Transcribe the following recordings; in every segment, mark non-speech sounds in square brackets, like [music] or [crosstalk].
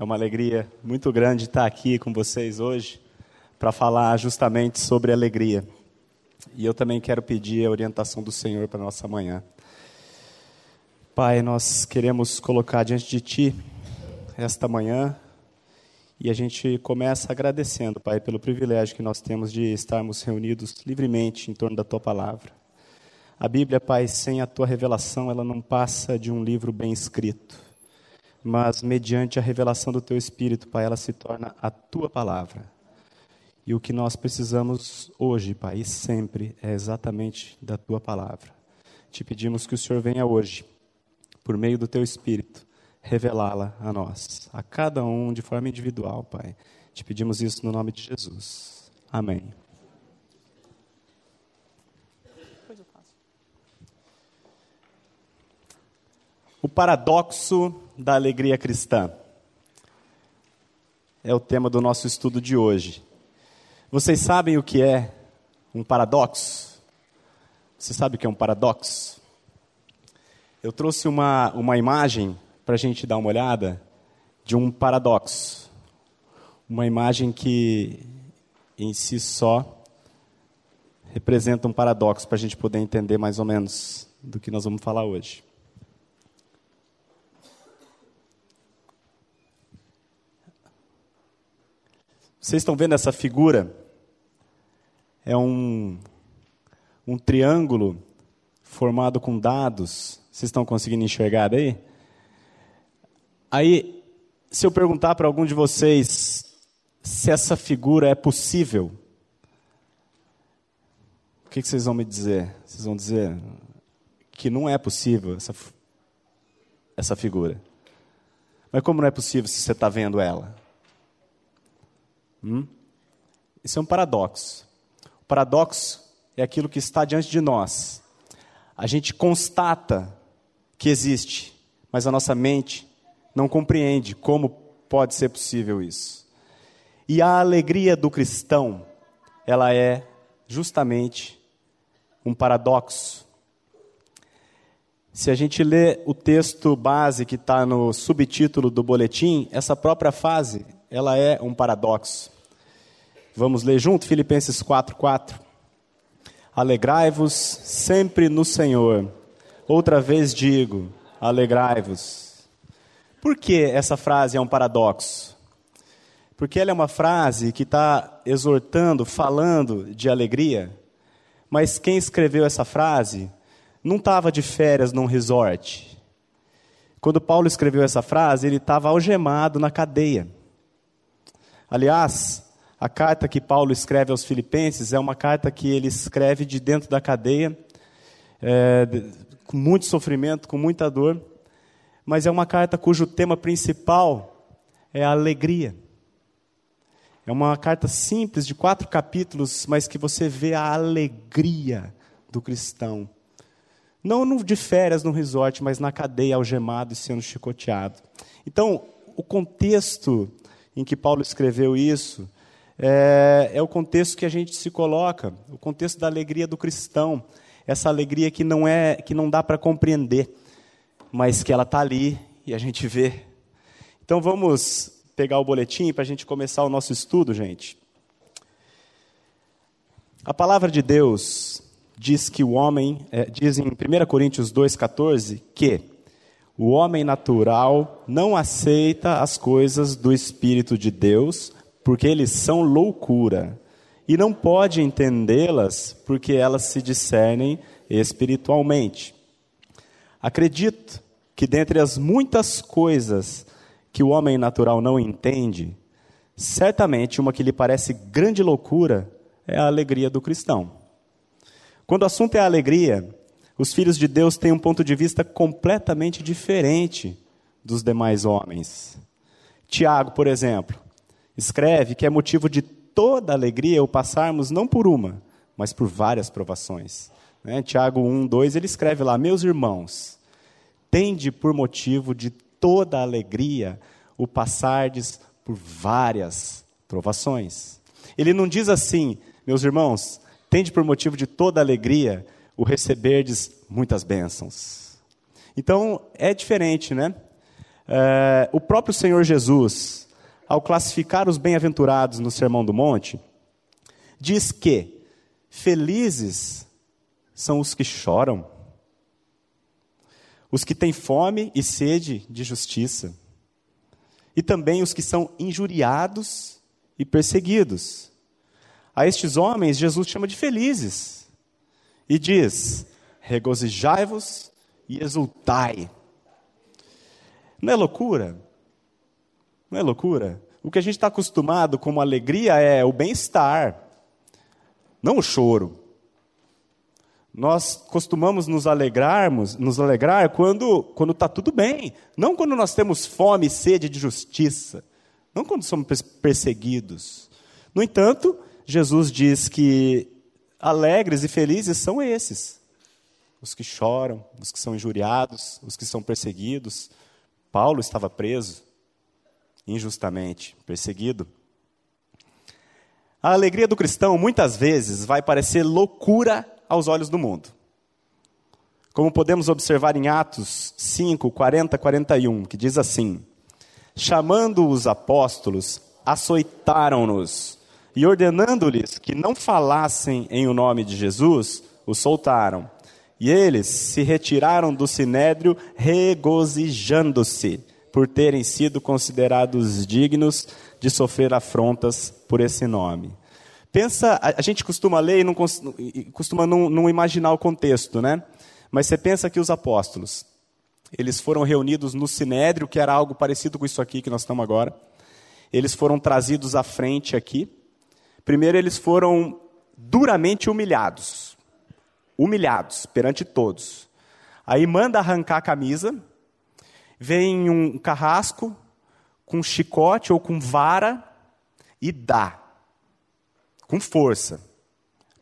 É uma alegria muito grande estar aqui com vocês hoje para falar justamente sobre alegria. E eu também quero pedir a orientação do Senhor para nossa manhã. Pai, nós queremos colocar diante de Ti esta manhã e a gente começa agradecendo, Pai, pelo privilégio que nós temos de estarmos reunidos livremente em torno da Tua palavra. A Bíblia, Pai, sem a tua revelação, ela não passa de um livro bem escrito. Mas, mediante a revelação do teu Espírito, Pai, ela se torna a tua palavra. E o que nós precisamos hoje, Pai, e sempre, é exatamente da tua palavra. Te pedimos que o Senhor venha hoje, por meio do teu Espírito, revelá-la a nós, a cada um de forma individual, Pai. Te pedimos isso no nome de Jesus. Amém. O paradoxo da alegria cristã é o tema do nosso estudo de hoje. Vocês sabem o que é um paradoxo? Você sabe o que é um paradoxo? Eu trouxe uma, uma imagem para a gente dar uma olhada de um paradoxo. Uma imagem que em si só representa um paradoxo para a gente poder entender mais ou menos do que nós vamos falar hoje. Vocês estão vendo essa figura? É um, um triângulo formado com dados. Vocês estão conseguindo enxergar daí? Aí, se eu perguntar para algum de vocês se essa figura é possível, o que, que vocês vão me dizer? Vocês vão dizer que não é possível essa, essa figura. Mas como não é possível se você está vendo ela? Hum? Isso é um paradoxo. O paradoxo é aquilo que está diante de nós. A gente constata que existe, mas a nossa mente não compreende como pode ser possível isso. E a alegria do cristão, ela é justamente um paradoxo. Se a gente lê o texto base que está no subtítulo do boletim, essa própria fase ela é um paradoxo. Vamos ler junto Filipenses 4:4. Alegrai-vos sempre no Senhor. Outra vez digo, alegrai-vos. Por que essa frase é um paradoxo? Porque ela é uma frase que está exortando, falando de alegria, mas quem escreveu essa frase não estava de férias num resort. Quando Paulo escreveu essa frase, ele estava algemado na cadeia. Aliás, a carta que Paulo escreve aos Filipenses é uma carta que ele escreve de dentro da cadeia, é, com muito sofrimento, com muita dor, mas é uma carta cujo tema principal é a alegria. É uma carta simples, de quatro capítulos, mas que você vê a alegria do cristão. Não de férias no resort, mas na cadeia, algemado e sendo chicoteado. Então, o contexto em que Paulo escreveu isso, é, é, o contexto que a gente se coloca, o contexto da alegria do cristão, essa alegria que não é, que não dá para compreender, mas que ela está ali e a gente vê. Então vamos pegar o boletim para a gente começar o nosso estudo, gente. A palavra de Deus diz que o homem, é, diz em 1 Coríntios 2,14, que o homem natural não aceita as coisas do Espírito de Deus, porque eles são loucura, e não pode entendê-las, porque elas se discernem espiritualmente. Acredito que dentre as muitas coisas que o homem natural não entende, certamente uma que lhe parece grande loucura é a alegria do cristão. Quando o assunto é a alegria, os filhos de Deus têm um ponto de vista completamente diferente dos demais homens. Tiago, por exemplo, escreve que é motivo de toda alegria o passarmos não por uma, mas por várias provações. Né? Tiago 1, 2, ele escreve lá: Meus irmãos, tende por motivo de toda alegria o passardes por várias provações. Ele não diz assim, meus irmãos, tende por motivo de toda alegria o receberdes muitas bênçãos. Então, é diferente, né? É, o próprio Senhor Jesus, ao classificar os bem-aventurados no Sermão do Monte, diz que felizes são os que choram, os que têm fome e sede de justiça, e também os que são injuriados e perseguidos. A estes homens, Jesus chama de felizes e diz: regozijai-vos e exultai. Não é loucura? Não é loucura? O que a gente está acostumado como alegria é o bem-estar, não o choro. Nós costumamos nos alegrarmos, nos alegrar quando quando está tudo bem, não quando nós temos fome e sede de justiça, não quando somos perseguidos. No entanto, Jesus diz que alegres e felizes são esses, os que choram, os que são injuriados, os que são perseguidos. Paulo estava preso injustamente, perseguido. A alegria do cristão muitas vezes vai parecer loucura aos olhos do mundo. Como podemos observar em Atos 5, 40, 41, que diz assim: Chamando os apóstolos, açoitaram-nos e ordenando-lhes que não falassem em o nome de Jesus, os soltaram. E eles se retiraram do sinédrio regozijando-se por terem sido considerados dignos de sofrer afrontas por esse nome. Pensa, a, gente costuma ler e não, costuma não, não imaginar o contexto, né? Mas você pensa que os apóstolos, eles foram reunidos no Sinédrio, que era algo parecido com isso aqui que nós estamos agora. Eles foram trazidos à frente aqui. Primeiro, eles foram duramente humilhados. Humilhados perante todos. Aí manda arrancar a camisa. Vem um carrasco com chicote ou com vara e dá com força,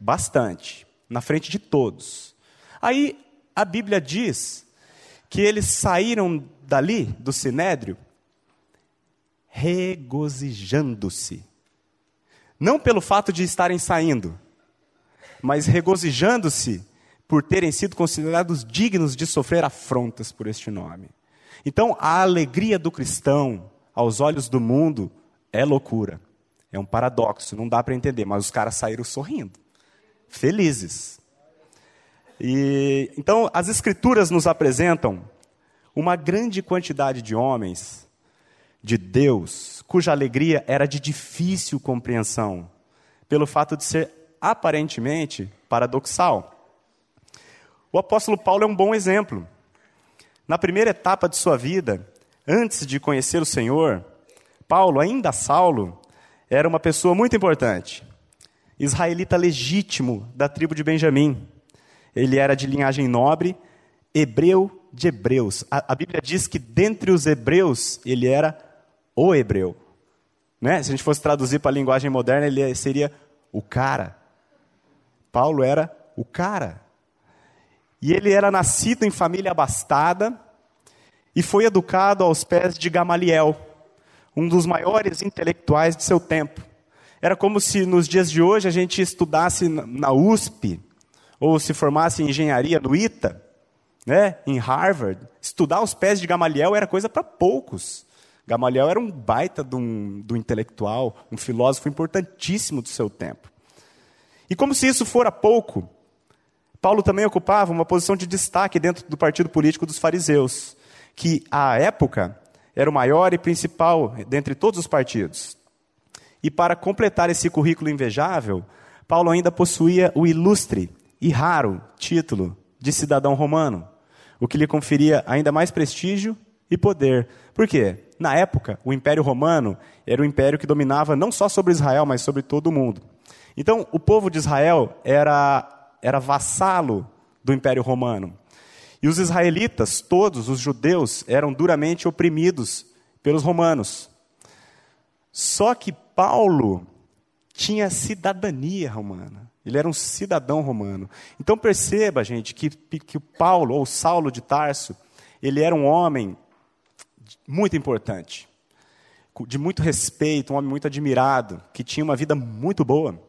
bastante, na frente de todos. Aí a Bíblia diz que eles saíram dali, do sinédrio, regozijando-se. Não pelo fato de estarem saindo, mas regozijando-se por terem sido considerados dignos de sofrer afrontas por este nome. Então, a alegria do cristão, aos olhos do mundo, é loucura. É um paradoxo, não dá para entender, mas os caras saíram sorrindo, felizes. E então as escrituras nos apresentam uma grande quantidade de homens de Deus, cuja alegria era de difícil compreensão, pelo fato de ser aparentemente paradoxal. O apóstolo Paulo é um bom exemplo. Na primeira etapa de sua vida, antes de conhecer o Senhor, Paulo, ainda Saulo, era uma pessoa muito importante. Israelita legítimo da tribo de Benjamim. Ele era de linhagem nobre, hebreu de hebreus. A, a Bíblia diz que dentre os hebreus ele era o hebreu. Né? Se a gente fosse traduzir para a linguagem moderna, ele seria o cara. Paulo era o cara. E ele era nascido em família abastada e foi educado aos pés de Gamaliel um dos maiores intelectuais de seu tempo. Era como se nos dias de hoje a gente estudasse na USP, ou se formasse em engenharia no ITA, né, em Harvard. Estudar aos pés de Gamaliel era coisa para poucos. Gamaliel era um baita do um, do intelectual, um filósofo importantíssimo do seu tempo. E como se isso fora pouco, Paulo também ocupava uma posição de destaque dentro do partido político dos fariseus, que à época era o maior e principal dentre todos os partidos. E para completar esse currículo invejável, Paulo ainda possuía o ilustre e raro título de cidadão romano, o que lhe conferia ainda mais prestígio e poder. Por quê? Na época, o Império Romano era o império que dominava não só sobre Israel, mas sobre todo o mundo. Então, o povo de Israel era, era vassalo do Império Romano. E os israelitas, todos os judeus, eram duramente oprimidos pelos romanos. Só que Paulo tinha cidadania romana. Ele era um cidadão romano. Então perceba, gente, que, que Paulo, ou Saulo de Tarso, ele era um homem muito importante, de muito respeito, um homem muito admirado, que tinha uma vida muito boa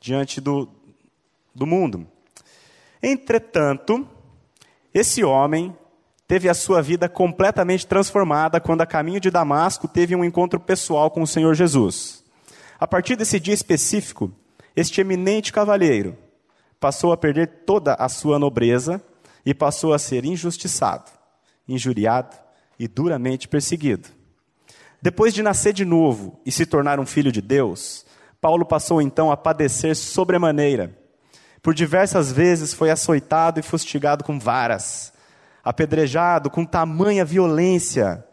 diante do, do mundo. Entretanto, esse homem teve a sua vida completamente transformada quando, a caminho de Damasco, teve um encontro pessoal com o Senhor Jesus. A partir desse dia específico, este eminente cavalheiro passou a perder toda a sua nobreza e passou a ser injustiçado, injuriado e duramente perseguido. Depois de nascer de novo e se tornar um filho de Deus, Paulo passou então a padecer sobremaneira. Por diversas vezes foi açoitado e fustigado com varas apedrejado com tamanha violência,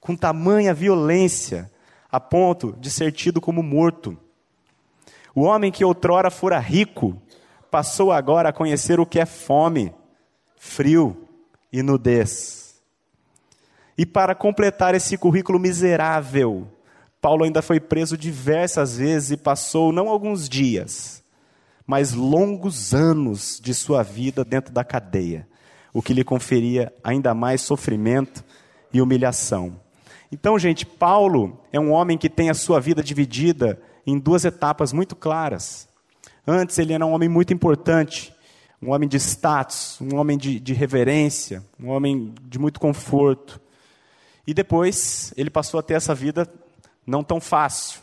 com tamanha violência, a ponto de ser tido como morto. O homem que outrora fora rico, passou agora a conhecer o que é fome, frio e nudez. E para completar esse currículo miserável, Paulo ainda foi preso diversas vezes e passou não alguns dias, mas longos anos de sua vida dentro da cadeia o que lhe conferia ainda mais sofrimento e humilhação. Então, gente, Paulo é um homem que tem a sua vida dividida em duas etapas muito claras. Antes, ele era um homem muito importante, um homem de status, um homem de, de reverência, um homem de muito conforto. E depois, ele passou a ter essa vida não tão fácil.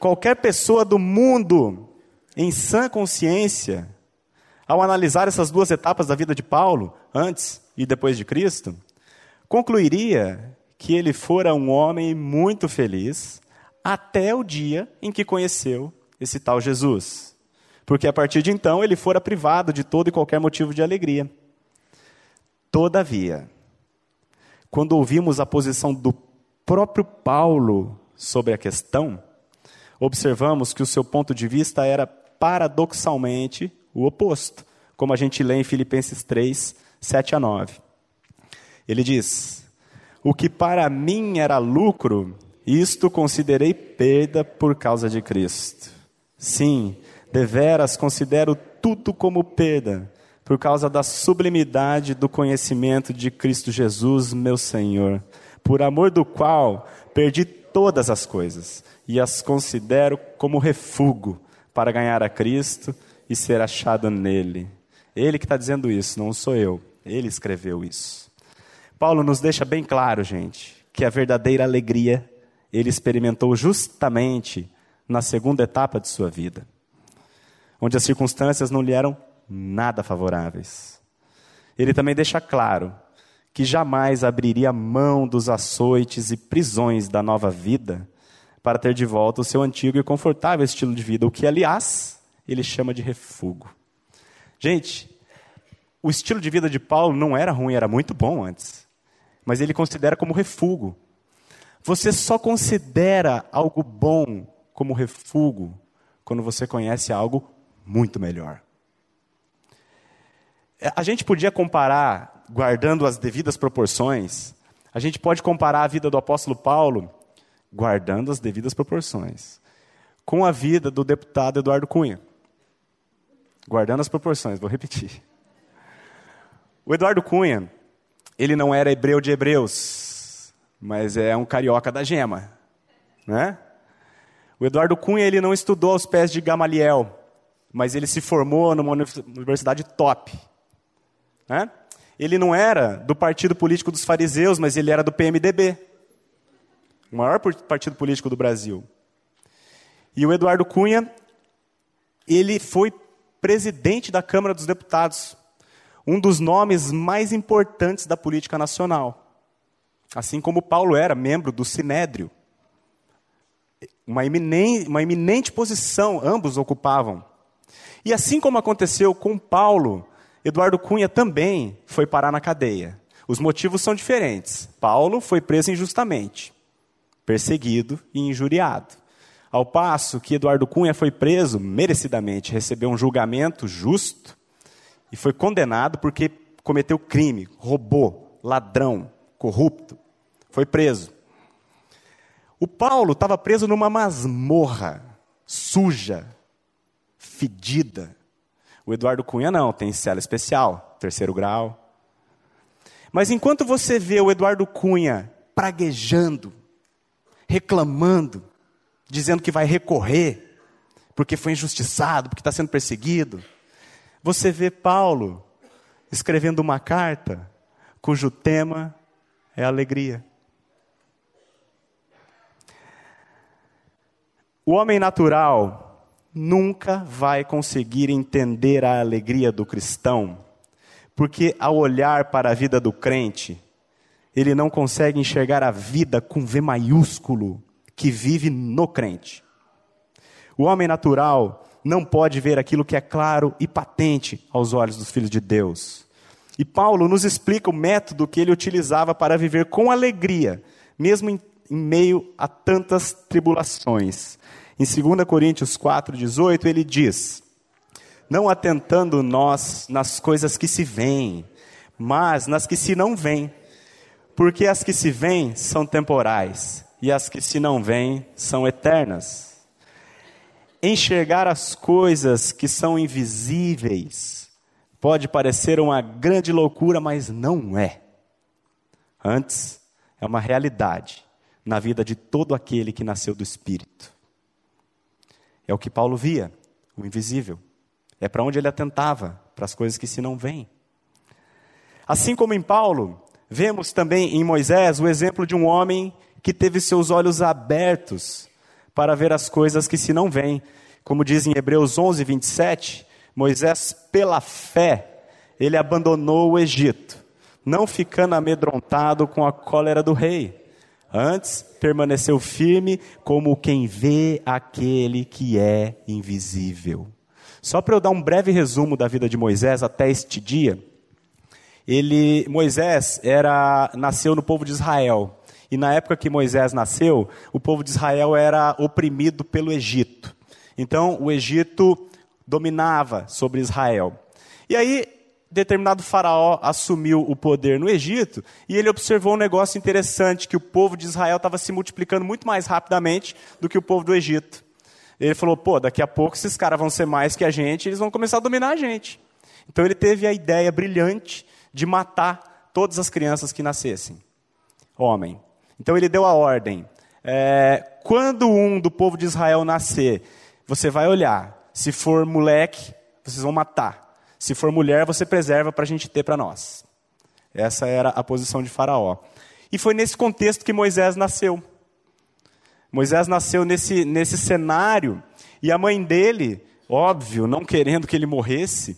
Qualquer pessoa do mundo, em sã consciência, ao analisar essas duas etapas da vida de Paulo, antes e depois de Cristo, concluiria que ele fora um homem muito feliz até o dia em que conheceu esse tal Jesus. Porque a partir de então ele fora privado de todo e qualquer motivo de alegria. Todavia, quando ouvimos a posição do próprio Paulo sobre a questão, observamos que o seu ponto de vista era paradoxalmente o oposto, como a gente lê em Filipenses 3, 7 a 9. Ele diz: O que para mim era lucro, isto considerei perda por causa de Cristo. Sim, deveras considero tudo como perda, por causa da sublimidade do conhecimento de Cristo Jesus, meu Senhor, por amor do qual perdi todas as coisas e as considero como refúgio para ganhar a Cristo e ser achado nele. Ele que está dizendo isso, não sou eu. Ele escreveu isso. Paulo nos deixa bem claro, gente, que a verdadeira alegria ele experimentou justamente na segunda etapa de sua vida, onde as circunstâncias não lhe eram nada favoráveis. Ele também deixa claro que jamais abriria mão dos açoites e prisões da nova vida para ter de volta o seu antigo e confortável estilo de vida, o que, aliás, ele chama de refúgio. Gente, o estilo de vida de Paulo não era ruim, era muito bom antes. Mas ele considera como refúgio. Você só considera algo bom como refúgio quando você conhece algo muito melhor. É, a gente podia comparar, guardando as devidas proporções, a gente pode comparar a vida do apóstolo Paulo, guardando as devidas proporções, com a vida do deputado Eduardo Cunha. Guardando as proporções, vou repetir. O Eduardo Cunha, ele não era hebreu de hebreus, mas é um carioca da gema, né? O Eduardo Cunha, ele não estudou aos pés de Gamaliel, mas ele se formou numa universidade top, né? Ele não era do partido político dos fariseus, mas ele era do PMDB, o maior partido político do Brasil. E o Eduardo Cunha, ele foi presidente da Câmara dos Deputados, um dos nomes mais importantes da política nacional. Assim como Paulo era membro do Sinédrio. Uma eminente, uma eminente posição ambos ocupavam. E assim como aconteceu com Paulo, Eduardo Cunha também foi parar na cadeia. Os motivos são diferentes. Paulo foi preso injustamente, perseguido e injuriado. Ao passo que Eduardo Cunha foi preso merecidamente, recebeu um julgamento justo e foi condenado porque cometeu crime, roubou, ladrão, corrupto. Foi preso. O Paulo estava preso numa masmorra, suja, fedida. O Eduardo Cunha não, tem cela especial, terceiro grau. Mas enquanto você vê o Eduardo Cunha praguejando, reclamando, dizendo que vai recorrer, porque foi injustiçado, porque está sendo perseguido. Você vê Paulo escrevendo uma carta cujo tema é alegria. O homem natural nunca vai conseguir entender a alegria do cristão, porque ao olhar para a vida do crente, ele não consegue enxergar a vida com V maiúsculo que vive no crente. O homem natural não pode ver aquilo que é claro e patente aos olhos dos filhos de Deus. E Paulo nos explica o método que ele utilizava para viver com alegria, mesmo em, em meio a tantas tribulações. Em 2 Coríntios 4,18, ele diz: Não atentando nós nas coisas que se veem, mas nas que se não veem, porque as que se veem são temporais, e as que se não veem são eternas enxergar as coisas que são invisíveis pode parecer uma grande loucura, mas não é. Antes, é uma realidade na vida de todo aquele que nasceu do Espírito. É o que Paulo via, o invisível. É para onde ele atentava, para as coisas que se não veem. Assim como em Paulo, vemos também em Moisés o exemplo de um homem que teve seus olhos abertos para ver as coisas que se não veem. Como diz em Hebreus 11, 27, Moisés, pela fé, ele abandonou o Egito, não ficando amedrontado com a cólera do rei. Antes, permaneceu firme como quem vê aquele que é invisível. Só para eu dar um breve resumo da vida de Moisés até este dia, ele, Moisés era, nasceu no povo de Israel. E na época que Moisés nasceu, o povo de Israel era oprimido pelo Egito. Então, o Egito dominava sobre Israel. E aí, determinado faraó assumiu o poder no Egito e ele observou um negócio interessante, que o povo de Israel estava se multiplicando muito mais rapidamente do que o povo do Egito. Ele falou, pô, daqui a pouco esses caras vão ser mais que a gente, eles vão começar a dominar a gente. Então ele teve a ideia brilhante de matar todas as crianças que nascessem. Homem. Então ele deu a ordem. É, quando um do povo de Israel nascer, você vai olhar. Se for moleque, vocês vão matar. Se for mulher, você preserva para a gente ter para nós. Essa era a posição de Faraó. E foi nesse contexto que Moisés nasceu. Moisés nasceu nesse, nesse cenário, e a mãe dele, óbvio, não querendo que ele morresse,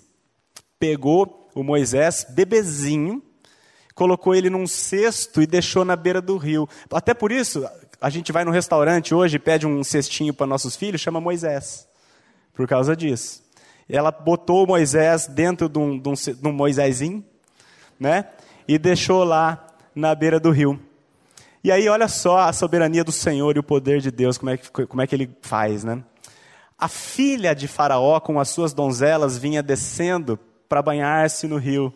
pegou o Moisés, bebezinho, colocou ele num cesto e deixou na beira do rio. Até por isso, a gente vai no restaurante hoje e pede um cestinho para nossos filhos, chama Moisés. Por causa disso. Ela botou Moisés dentro de um, de um, de um Moisésinho, né? E deixou lá na beira do rio. E aí, olha só a soberania do Senhor e o poder de Deus, como é que, como é que ele faz, né? A filha de Faraó, com as suas donzelas, vinha descendo para banhar-se no rio.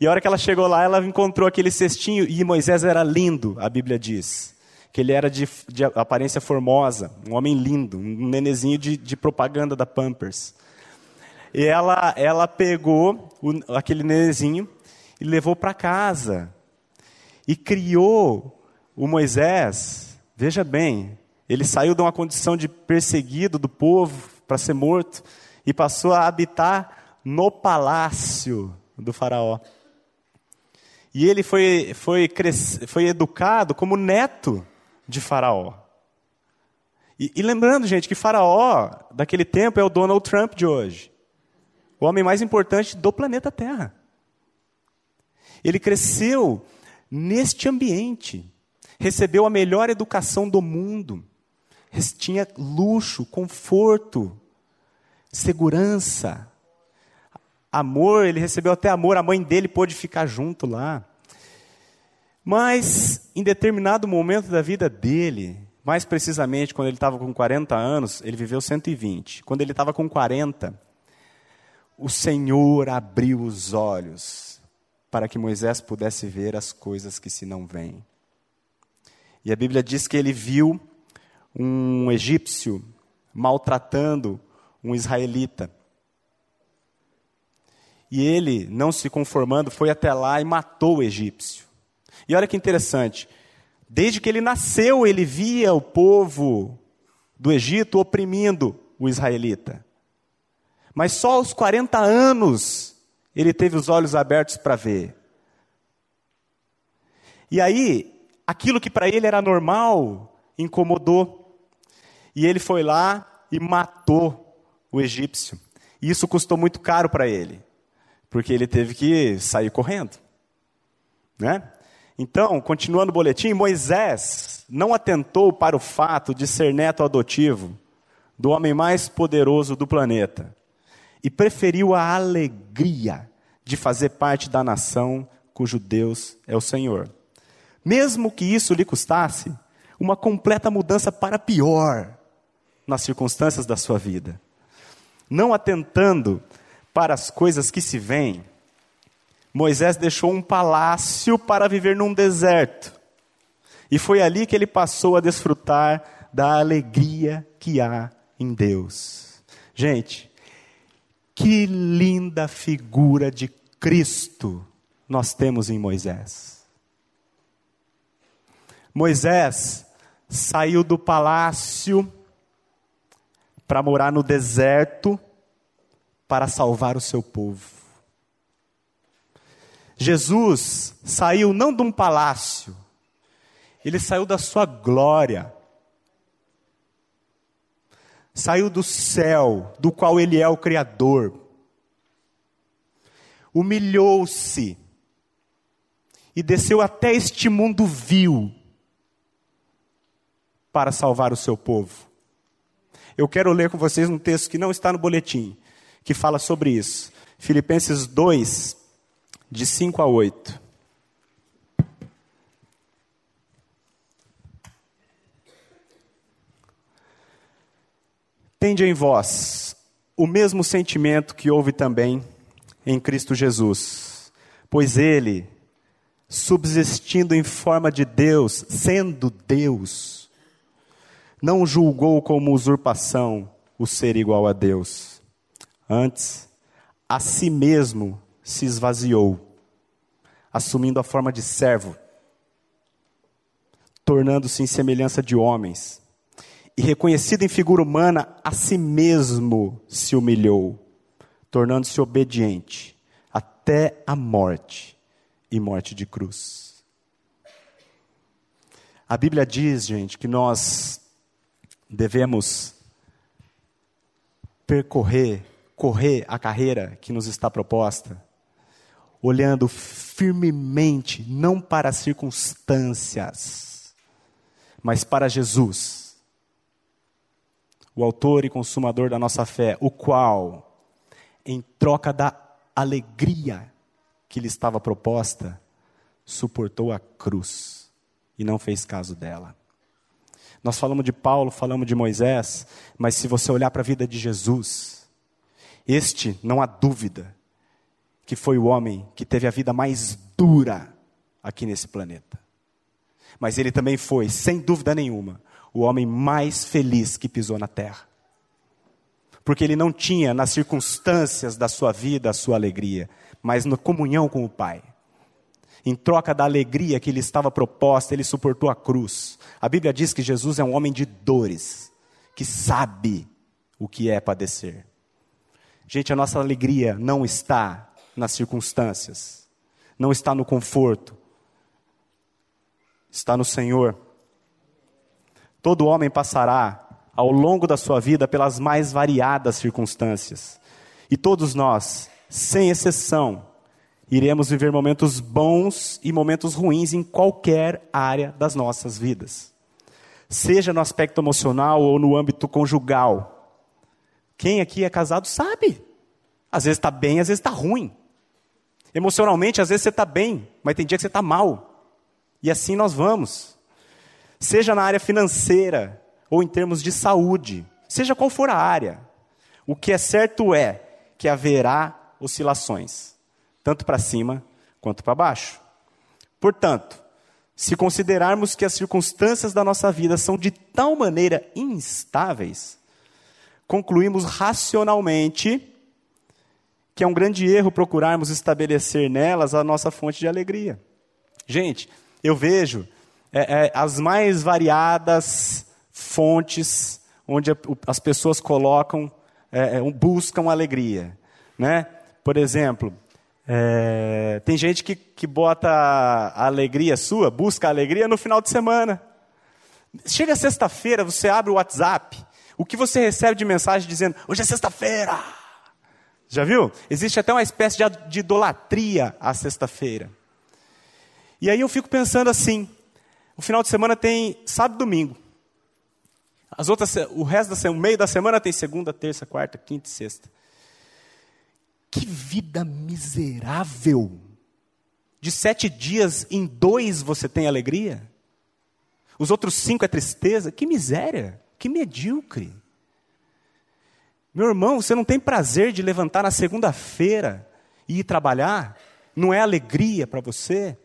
E a hora que ela chegou lá, ela encontrou aquele cestinho, e Moisés era lindo, a Bíblia diz. Que ele era de, de aparência formosa, um homem lindo, um nenezinho de, de propaganda da Pampers. E ela, ela pegou o, aquele nenezinho e levou para casa. E criou o Moisés, veja bem, ele saiu de uma condição de perseguido do povo para ser morto e passou a habitar no palácio do faraó. E ele foi, foi, foi educado como neto de Faraó. E, e, lembrando, gente, que Faraó daquele tempo é o Donald Trump de hoje o homem mais importante do planeta Terra. Ele cresceu neste ambiente, recebeu a melhor educação do mundo, tinha luxo, conforto, segurança. Amor, ele recebeu até amor, a mãe dele pôde ficar junto lá. Mas, em determinado momento da vida dele, mais precisamente quando ele estava com 40 anos, ele viveu 120. Quando ele estava com 40, o Senhor abriu os olhos para que Moisés pudesse ver as coisas que se não veem. E a Bíblia diz que ele viu um egípcio maltratando um israelita. E ele, não se conformando, foi até lá e matou o egípcio. E olha que interessante, desde que ele nasceu, ele via o povo do Egito oprimindo o israelita. Mas só aos 40 anos ele teve os olhos abertos para ver. E aí, aquilo que para ele era normal incomodou. E ele foi lá e matou o egípcio. E isso custou muito caro para ele, porque ele teve que sair correndo. Né? Então, continuando o boletim, Moisés não atentou para o fato de ser neto adotivo do homem mais poderoso do planeta e preferiu a alegria de fazer parte da nação cujo Deus é o Senhor. Mesmo que isso lhe custasse uma completa mudança para pior nas circunstâncias da sua vida. Não atentando para as coisas que se veem, Moisés deixou um palácio para viver num deserto. E foi ali que ele passou a desfrutar da alegria que há em Deus. Gente, que linda figura de Cristo nós temos em Moisés. Moisés saiu do palácio para morar no deserto para salvar o seu povo. Jesus saiu não de um palácio, ele saiu da sua glória saiu do céu, do qual ele é o Criador, humilhou-se e desceu até este mundo vil para salvar o seu povo. Eu quero ler com vocês um texto que não está no boletim, que fala sobre isso. Filipenses 2, de 5 a 8. Tende em vós o mesmo sentimento que houve também em Cristo Jesus, pois ele, subsistindo em forma de Deus, sendo Deus, não julgou como usurpação o ser igual a Deus. Antes, a si mesmo se esvaziou, assumindo a forma de servo, tornando-se em semelhança de homens e reconhecido em figura humana, a si mesmo se humilhou, tornando-se obediente até a morte e morte de cruz. A Bíblia diz, gente, que nós devemos percorrer, correr a carreira que nos está proposta, olhando firmemente, não para as circunstâncias, mas para Jesus o autor e consumador da nossa fé, o qual, em troca da alegria que lhe estava proposta, suportou a cruz e não fez caso dela. Nós falamos de Paulo, falamos de Moisés, mas se você olhar para a vida de Jesus, este, não há dúvida, que foi o homem que teve a vida mais dura aqui nesse planeta. Mas ele também foi, sem dúvida nenhuma, o homem mais feliz que pisou na terra. Porque ele não tinha nas circunstâncias da sua vida a sua alegria, mas na comunhão com o Pai. Em troca da alegria que lhe estava proposta, ele suportou a cruz. A Bíblia diz que Jesus é um homem de dores, que sabe o que é padecer. Gente, a nossa alegria não está nas circunstâncias, não está no conforto, está no Senhor. Todo homem passará ao longo da sua vida pelas mais variadas circunstâncias. E todos nós, sem exceção, iremos viver momentos bons e momentos ruins em qualquer área das nossas vidas. Seja no aspecto emocional ou no âmbito conjugal. Quem aqui é casado sabe. Às vezes está bem, às vezes está ruim. Emocionalmente, às vezes você está bem, mas tem dia que você está mal. E assim nós vamos seja na área financeira ou em termos de saúde, seja qual for a área. O que é certo é que haverá oscilações, tanto para cima quanto para baixo. Portanto, se considerarmos que as circunstâncias da nossa vida são de tal maneira instáveis, concluímos racionalmente que é um grande erro procurarmos estabelecer nelas a nossa fonte de alegria. Gente, eu vejo é, é, as mais variadas fontes onde as pessoas colocam, é, é buscam alegria. Né? Por exemplo, É, tem gente que, que bota a alegria sua, busca a alegria no final de semana. Chega sexta-feira, você abre o WhatsApp, o que você recebe de mensagem dizendo: hoje é sexta-feira. Já viu? Existe até uma espécie de, idolatria à sexta-feira. E aí eu fico pensando assim: o final de semana tem sábado e domingo. As outras, o resto da semana, o meio da semana tem segunda, terça, quarta, quinta e sexta. Que vida miserável! De sete dias, em dois você tem alegria? Os outros cinco é tristeza? Que miséria! Que medíocre! Meu irmão, você não tem prazer de levantar na segunda-feira e ir trabalhar? Não é alegria para você?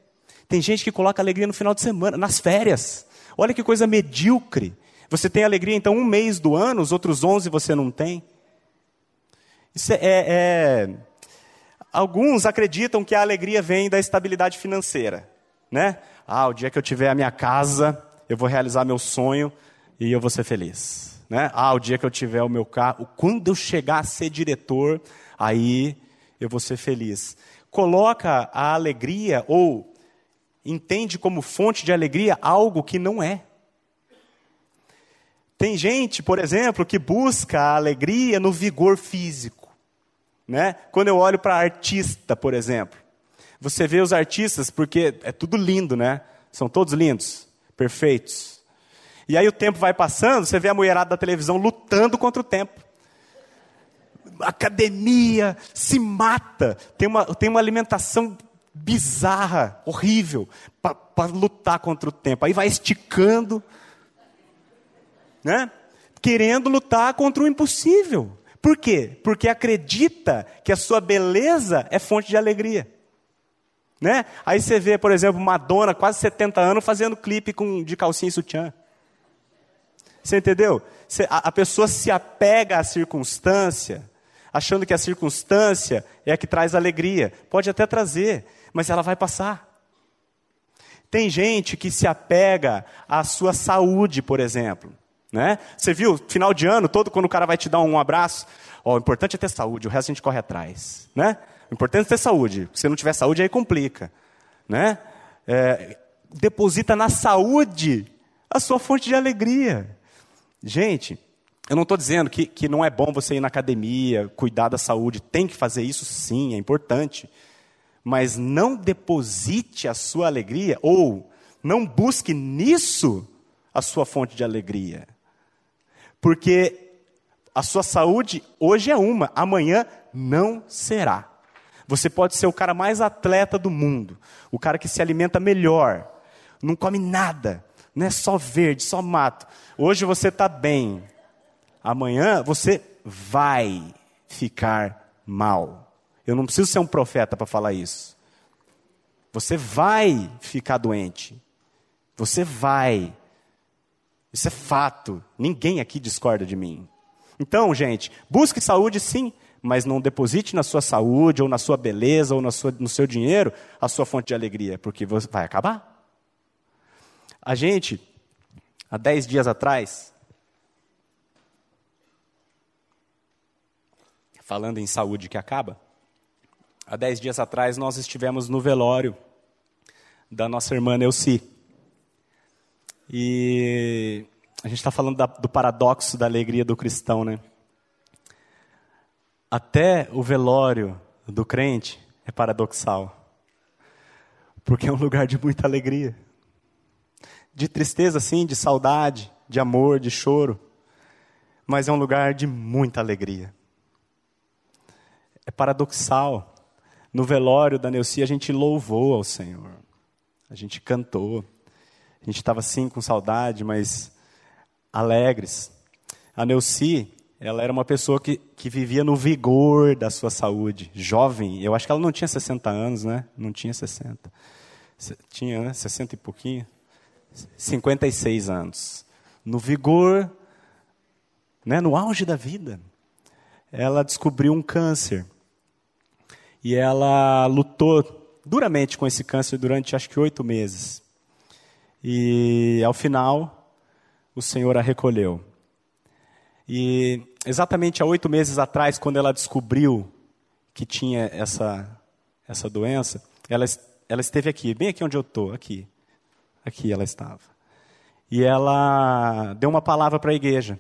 Tem gente que coloca alegria no final de semana, nas férias. Olha que coisa medíocre. Você tem alegria então um mês do ano, os outros onze você não tem? Isso é, é, é, Alguns acreditam que a alegria vem da estabilidade financeira, né? Ah, o dia que eu tiver a minha casa, eu vou realizar meu sonho e eu vou ser feliz, né? Ah, o dia que eu tiver o meu carro, quando eu chegar a ser diretor, aí eu vou ser feliz. Coloca a alegria ou entende como fonte de alegria algo que não é. Tem gente, por exemplo, que busca a alegria no vigor físico. Né? Quando eu olho para artista, por exemplo, você vê os artistas, porque é tudo lindo, né? São todos lindos, perfeitos. E aí o tempo vai passando, você vê a mulherada da televisão lutando contra o tempo. Academia se mata, tem uma, tem uma alimentação bizarra, horrível, para lutar contra o tempo. Aí vai esticando, né? Querendo lutar contra o impossível. Por quê? Porque acredita que a sua beleza é fonte de alegria. Né? Aí você vê, por exemplo, Madonna, quase 70 anos, fazendo clipe com, de calcinha e sutiã. Você entendeu? A pessoa se apega à circunstância, achando que a circunstância é a que traz alegria. Pode até trazer, mas ela vai passar. Tem gente que se apega à sua saúde, por exemplo. Né? Você viu, final de ano, todo quando o cara vai te dar um abraço, ó, o importante é ter saúde, o resto a gente corre atrás. Né? O importante é ter saúde. Se não tiver saúde, aí complica. Né? É, deposita na saúde a sua fonte de alegria. Gente, eu não estou dizendo que, que não é bom você ir na academia, cuidar da saúde, tem que fazer isso sim, é importante. Mas não deposite a sua alegria, ou não busque nisso a sua fonte de alegria. Porque a sua saúde hoje é uma, amanhã não será. Você pode ser o cara mais atleta do mundo, o cara que se alimenta melhor, não come nada, não é só verde, só mato. Hoje você está bem, amanhã você vai ficar mal. Eu não preciso ser um profeta para falar isso. Você vai ficar doente. Você vai. Isso é fato. Ninguém aqui discorda de mim. Então, gente, busque saúde sim, mas não deposite na sua saúde, ou na sua beleza, ou sua, no seu dinheiro a sua fonte de alegria, porque vai acabar. A gente, há dez dias atrás, falando em saúde que acaba, há dez dias atrás nós estivemos no velório da nossa irmã Neuci. E a gente está falando da, do paradoxo da alegria do cristão, né? Até o velório do crente é paradoxal, porque é um lugar de muita alegria, de tristeza, sim, de saudade, de amor, de choro, mas é um lugar de muita alegria. É paradoxal. No velório da Neuci, a gente louvou ao Senhor, a gente cantou. A gente estava sim com saudade, mas alegres. A Neuci, ela era uma pessoa que, que vivia no vigor da sua saúde, jovem. Eu acho que ela não tinha 60 anos, né? Não tinha 60. Tinha, né? 60 e pouquinho. 56 anos. No vigor, né? no auge da vida. Ela descobriu um câncer. E ela lutou duramente com esse câncer durante acho que oito meses. E ao final, o Senhor a recolheu. E exatamente há oito meses atrás, quando ela descobriu que tinha essa, essa doença, ela, ela esteve aqui, bem aqui onde eu estou, aqui. Aqui ela estava. E ela deu uma palavra para a igreja.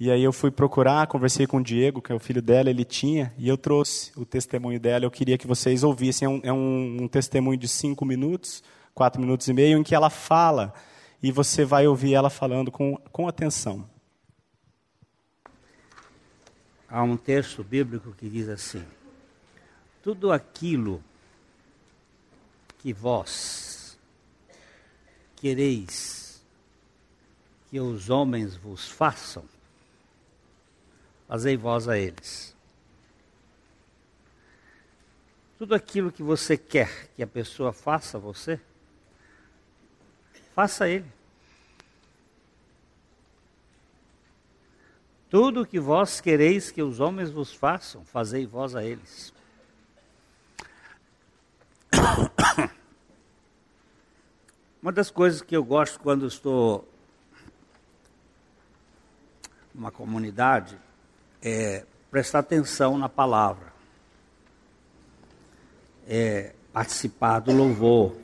E aí eu fui procurar, conversei com o Diego, que é o filho dela, ele tinha, e eu trouxe o testemunho dela. Eu queria que vocês ouvissem. É um, é um, um testemunho de cinco minutos, quatro minutos e meio, em que ela fala, e você vai ouvir ela falando com, com atenção. Há um texto bíblico que diz assim: Tudo aquilo que vós quereis que os homens vos façam, fazei vós a eles. Tudo aquilo que você quer que a pessoa faça a você, faça a ele. Tudo o que vós quereis que os homens vos façam, fazei vós a eles. Uma das coisas que eu gosto quando estou numa comunidade é prestar atenção na palavra, é participar do louvor.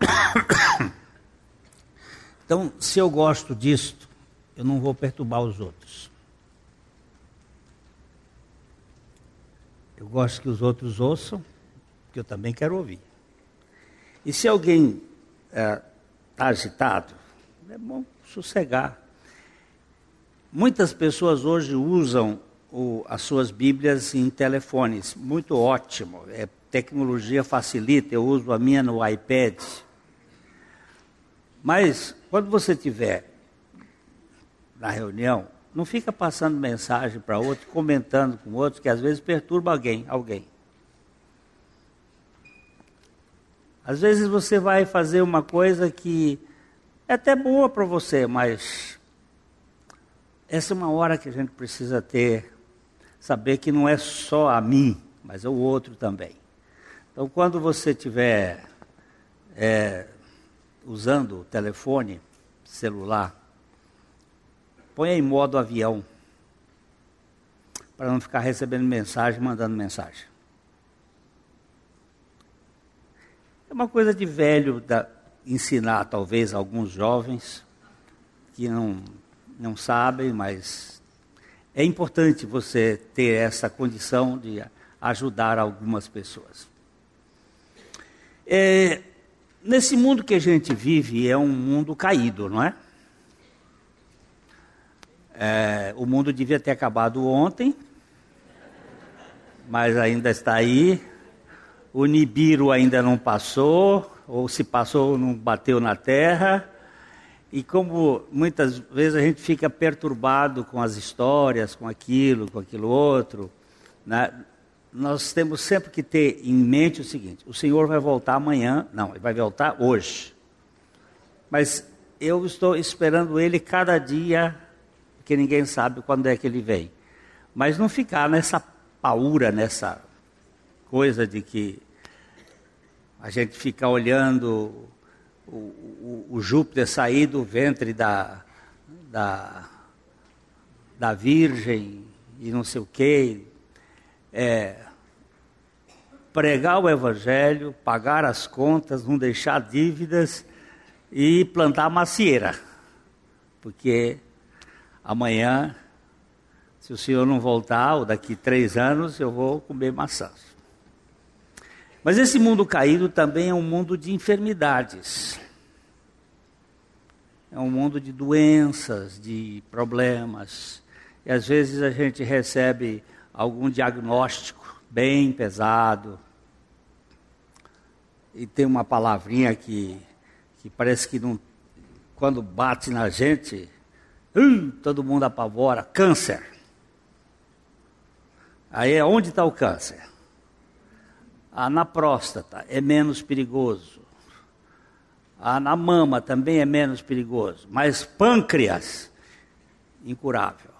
[coughs] Então, se eu gosto disto, eu não vou perturbar os outros. Eu gosto que os outros ouçam, porque eu também quero ouvir. E se alguém está é, tá agitado, é bom sossegar. Muitas pessoas hoje usam o, as suas Bíblias em telefones, muito ótimo. É, tecnologia facilita, eu uso a minha no iPad. Mas quando você tiver na reunião, não fica passando mensagem para outro, comentando com outro, que às vezes perturba alguém, alguém. Às vezes você vai fazer uma coisa que é até boa para você, mas essa é uma hora que a gente precisa ter, saber que não é só a mim, mas é o outro também. Então, quando você estiver é, usando o telefone celular, Põe em modo avião. Para não ficar recebendo mensagem, mandando mensagem. É uma coisa de velho da, ensinar, talvez, alguns jovens que não, não sabem, mas é importante você ter essa condição de ajudar algumas pessoas. É, nesse mundo que a gente vive, é um mundo caído, não é? É, o mundo devia ter acabado ontem, mas ainda está aí. O Nibiru ainda não passou, ou se passou, não bateu na terra. E como muitas vezes a gente fica perturbado com as histórias, com aquilo, com aquilo outro, né? nós temos sempre que ter em mente o seguinte: o Senhor vai voltar amanhã, não, ele vai voltar hoje. Mas eu estou esperando ele cada dia porque ninguém sabe quando é que ele vem. Mas não ficar nessa paura, nessa coisa de que a gente fica olhando o, o, o Júpiter sair do ventre da, da, da Virgem e não sei o quê. É, pregar o Evangelho, pagar as contas, não deixar dívidas e plantar macieira. Porque amanhã, se o senhor não voltar, ou daqui três anos, eu vou comer maçãs. Mas esse mundo caído também é um mundo de enfermidades. É um mundo de doenças, de problemas. E às vezes a gente recebe algum diagnóstico bem pesado. E tem uma palavrinha que, que parece que não, quando bate na gente, Uh, todo mundo apavora. Câncer. Aí é onde está o câncer? Ah, na próstata é menos perigoso. Ah, na mama também é menos perigoso. Mas pâncreas, incurável.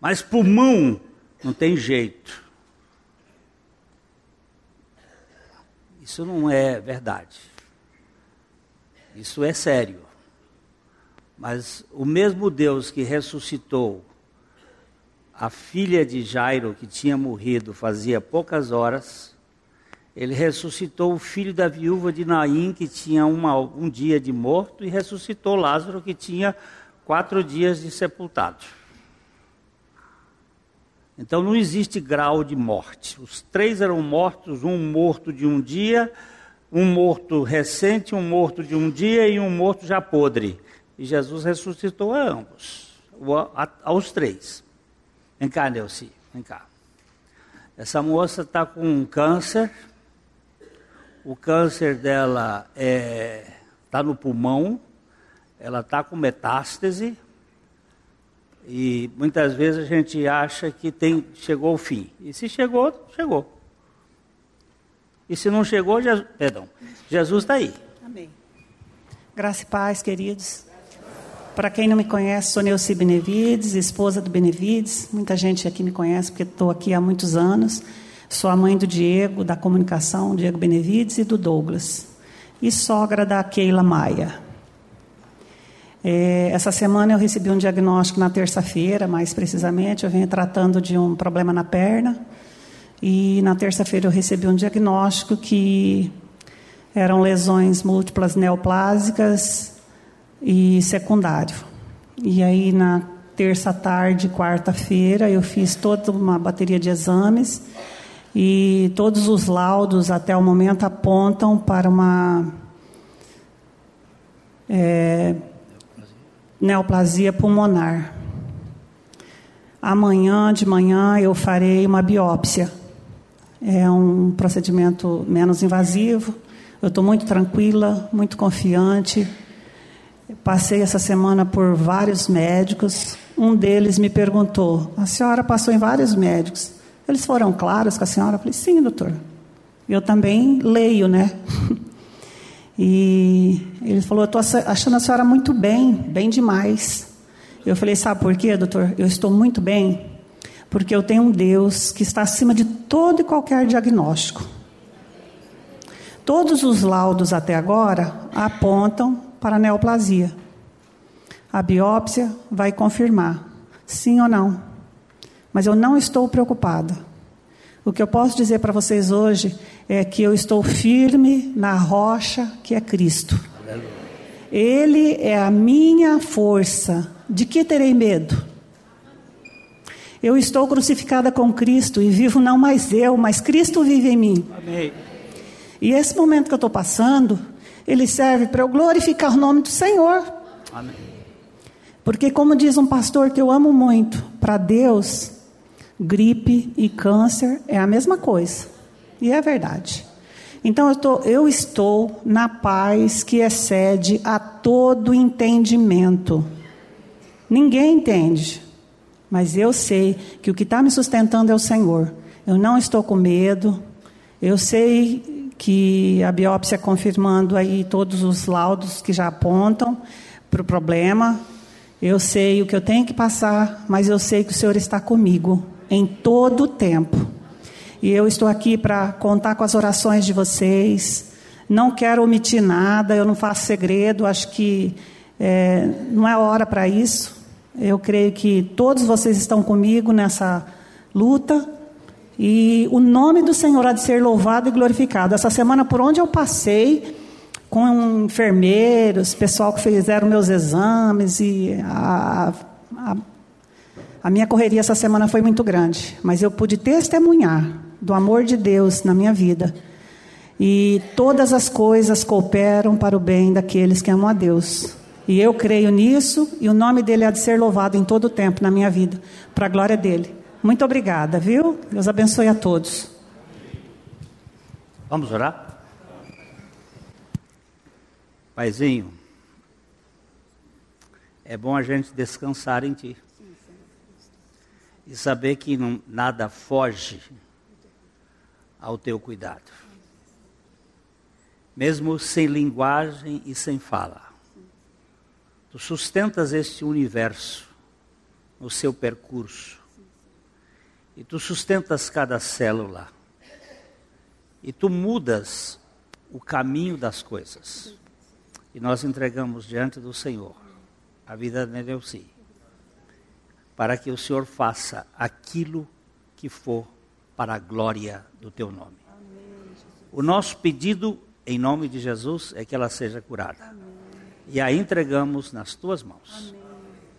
Mas pulmão, não tem jeito. Isso não é verdade. Isso é sério. Mas o mesmo Deus que ressuscitou a filha de Jairo, que tinha morrido fazia poucas horas, ele ressuscitou o filho da viúva de Naim, que tinha uma, um dia de morto, e ressuscitou Lázaro, que tinha quatro dias de sepultado. Então não existe grau de morte. Os três eram mortos, um morto de um dia, um morto recente, um morto de um dia e um morto já podre. E Jesus ressuscitou a ambos, aos três. Vem cá, Nelci, vem cá. Essa moça está com um câncer. O câncer dela está é, tá no pulmão. Ela está com metástase. E muitas vezes a gente acha que tem, chegou ao fim. E se chegou, chegou. E se não chegou, Jesus, perdão, Jesus está aí. Amém. Graça e paz, queridos. Para quem não me conhece, sou Neuci Benevides, esposa do Benevides. Muita gente aqui me conhece porque estou aqui há muitos anos. Sou a mãe do Diego, da comunicação, Diego Benevides, e do Douglas. E sogra da Keila Maia. É, essa semana eu recebi um diagnóstico na terça-feira, mais precisamente. Eu venho tratando de um problema na perna. E na terça-feira eu recebi um diagnóstico que eram lesões múltiplas neoplásicas e secundário. E aí na terça tarde, quarta-feira, eu fiz toda uma bateria de exames e todos os laudos até o momento apontam para uma é, neoplasia pulmonar. Amanhã de manhã eu farei uma biópsia. É um procedimento menos invasivo. Eu estou muito tranquila, muito confiante. Passei essa semana por vários médicos. Um deles me perguntou: A senhora passou em vários médicos. Eles foram claros com a senhora? Eu falei: Sim, doutor. Eu também leio, né? [laughs] E ele falou: Estou achando a senhora muito bem, bem demais. Eu falei: Sabe por quê, doutor? Eu estou muito bem, porque eu tenho um Deus que está acima de todo e qualquer diagnóstico. Todos os laudos até agora apontam para a neoplasia. A biópsia vai confirmar, sim ou não. Mas eu não estou preocupada. O que eu posso dizer para vocês hoje é que eu estou firme na rocha que é Cristo. Ele é a minha força. De que terei medo? Eu estou crucificada com Cristo e vivo não mais eu, mas Cristo vive em mim. Amém. E esse momento que eu estou passando, ele serve para eu glorificar o nome do Senhor. Amém. Porque, como diz um pastor que eu amo muito, para Deus, gripe e câncer é a mesma coisa. E é verdade. Então eu, tô, eu estou na paz que excede a todo entendimento. Ninguém entende, mas eu sei que o que está me sustentando é o Senhor. Eu não estou com medo. Eu sei que a biópsia confirmando aí todos os laudos que já apontam para o problema. Eu sei o que eu tenho que passar, mas eu sei que o Senhor está comigo em todo o tempo. E eu estou aqui para contar com as orações de vocês. Não quero omitir nada, eu não faço segredo, acho que é, não é hora para isso. Eu creio que todos vocês estão comigo nessa luta. E o nome do Senhor há de ser louvado e glorificado. Essa semana, por onde eu passei, com enfermeiros, pessoal que fizeram meus exames, e a, a, a minha correria essa semana foi muito grande, mas eu pude testemunhar do amor de Deus na minha vida. E todas as coisas cooperam para o bem daqueles que amam a Deus. E eu creio nisso, e o nome dele há de ser louvado em todo o tempo na minha vida, para a glória dele. Muito obrigada, viu? Deus abençoe a todos. Vamos orar? Paizinho, é bom a gente descansar em Ti. E saber que não, nada foge ao teu cuidado. Mesmo sem linguagem e sem fala. Tu sustentas este universo no seu percurso. E tu sustentas cada célula. E tu mudas o caminho das coisas. E nós entregamos diante do Senhor a vida de Neuci. para que o Senhor faça aquilo que for para a glória do teu nome. O nosso pedido, em nome de Jesus, é que ela seja curada. E a entregamos nas tuas mãos.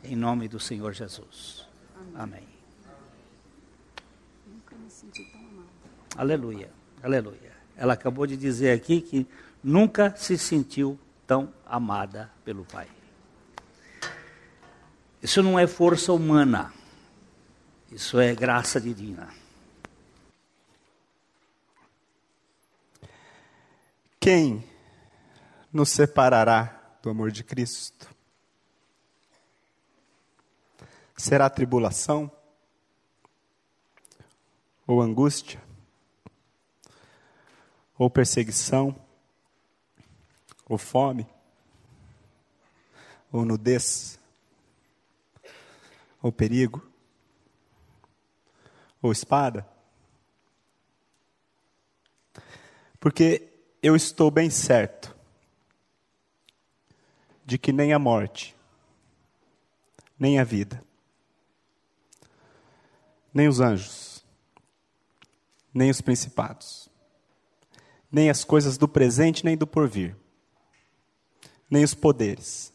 Em nome do Senhor Jesus. Amém. Aleluia, aleluia. Ela acabou de dizer aqui que nunca se sentiu tão amada pelo Pai. Isso não é força humana, isso é graça divina. Quem nos separará do amor de Cristo? Será tribulação? Ou angústia? Ou perseguição? Ou fome? Ou nudez? Ou perigo? Ou espada? Porque eu estou bem certo de que nem a morte, nem a vida, nem os anjos, nem os principados, nem as coisas do presente nem do porvir, nem os poderes,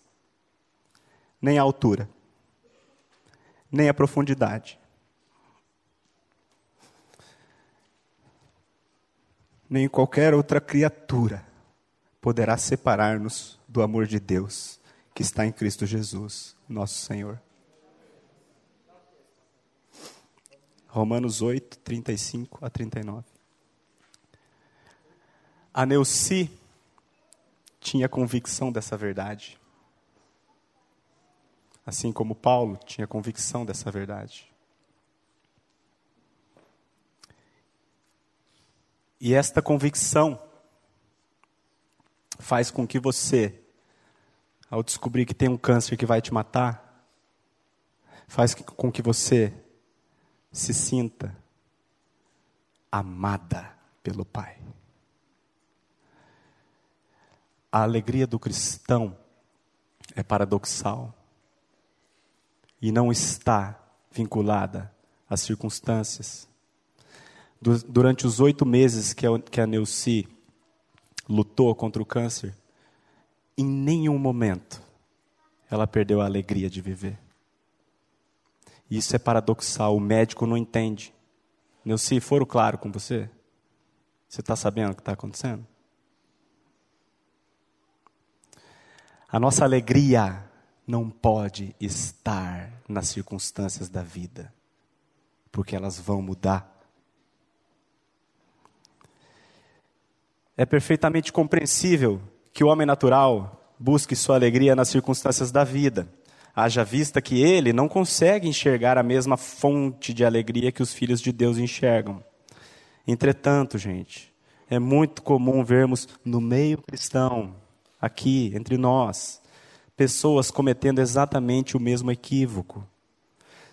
nem a altura, nem a profundidade, nem qualquer outra criatura poderá separar-nos do amor de Deus que está em Cristo Jesus, nosso Senhor. Romanos 8, 35 a 39. A Neuci tinha convicção dessa verdade. Assim como Paulo tinha convicção dessa verdade. E esta convicção faz com que você, ao descobrir que tem um câncer que vai te matar, faz com que você se sinta amada pelo Pai. A alegria do cristão é paradoxal e não está vinculada às circunstâncias durante os oito meses que a, Neuci lutou contra o câncer, em nenhum momento ela perdeu a alegria de viver. Isso é paradoxal, o médico não entende. Neuci, foram claro com você? Você está sabendo o que está acontecendo? A nossa alegria não pode estar nas circunstâncias da vida, porque elas vão mudar. É perfeitamente compreensível que o homem natural busque sua alegria nas circunstâncias da vida, haja vista que ele não consegue enxergar a mesma fonte de alegria que os filhos de Deus enxergam. Entretanto, gente, é muito comum vermos no meio cristão, aqui, entre nós, pessoas cometendo exatamente o mesmo equívoco.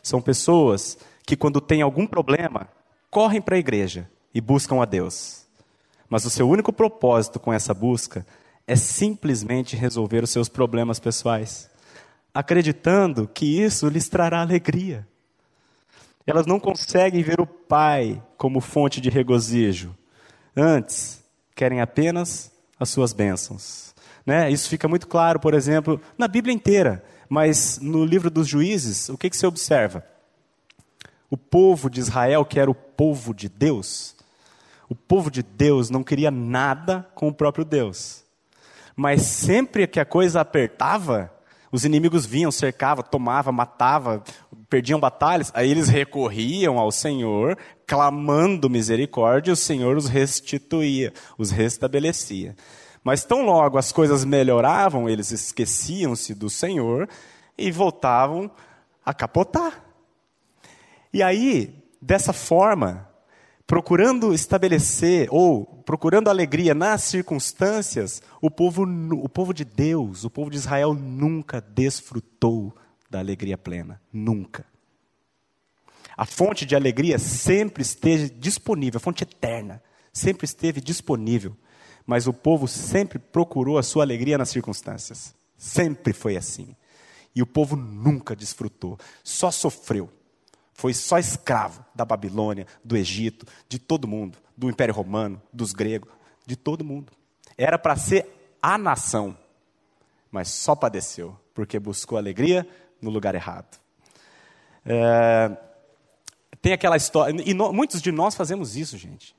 São pessoas que, quando têm algum problema, correm para a igreja e buscam a Deus. Mas o seu único propósito com essa busca é simplesmente resolver os seus problemas pessoais, acreditando que isso lhes trará alegria. Elas não conseguem ver o Pai como fonte de regozijo. Antes, querem apenas as suas bênçãos. Né? Isso fica muito claro, por exemplo, na Bíblia inteira. Mas no livro dos juízes, o que, que você observa? O povo de Israel, que era o povo de Deus, o povo de Deus não queria nada com o próprio Deus. Mas sempre que a coisa apertava, os inimigos vinham, cercavam, tomavam, matavam, perdiam batalhas, aí eles recorriam ao Senhor, clamando misericórdia, o Senhor os restituía, os restabelecia. Mas tão logo as coisas melhoravam, eles esqueciam-se do Senhor e voltavam a capotar. E aí, dessa forma, procurando estabelecer ou procurando alegria nas circunstâncias, o povo, o povo de Deus, o povo de Israel nunca desfrutou da alegria plena. Nunca. A fonte de alegria sempre esteve disponível, a fonte eterna, sempre esteve disponível. Mas o povo sempre procurou a sua alegria nas circunstâncias. Sempre foi assim. E o povo nunca desfrutou, só sofreu. Foi só escravo da Babilônia, do Egito, de todo mundo, do Império Romano, dos gregos, de todo mundo. Era para ser a nação, mas só padeceu, porque buscou alegria no lugar errado. É, tem aquela história, e no, muitos de nós fazemos isso, gente.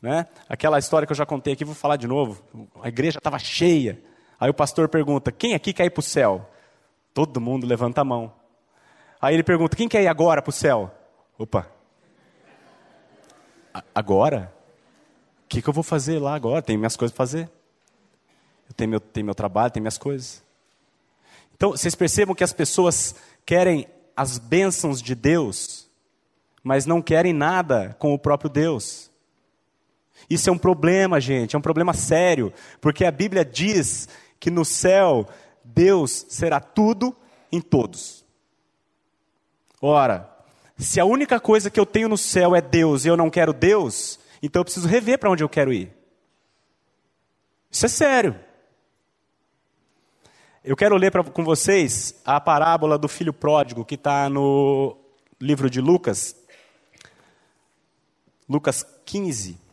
Né? Aquela história que eu já contei aqui, vou falar de novo. A igreja estava cheia. Aí o pastor pergunta: quem aqui quer ir para o céu? Todo mundo levanta a mão. Aí ele pergunta: quem quer ir agora para o céu? Opa. agora? O que, que eu vou fazer lá agora? Tenho minhas coisas para fazer. Eu tenho meu, tenho meu trabalho, tenho minhas coisas. Então, vocês percebam que as pessoas querem as bênçãos de Deus, mas não querem nada com o próprio Deus. Isso é um problema, gente, é um problema sério, porque a Bíblia diz que no céu Deus será tudo em todos. Ora, se a única coisa que eu tenho no céu é Deus e eu não quero Deus, então eu preciso rever para onde eu quero ir. Isso é sério. Eu quero ler pra, com vocês a parábola do filho pródigo que está no livro de Lucas, Lucas 15.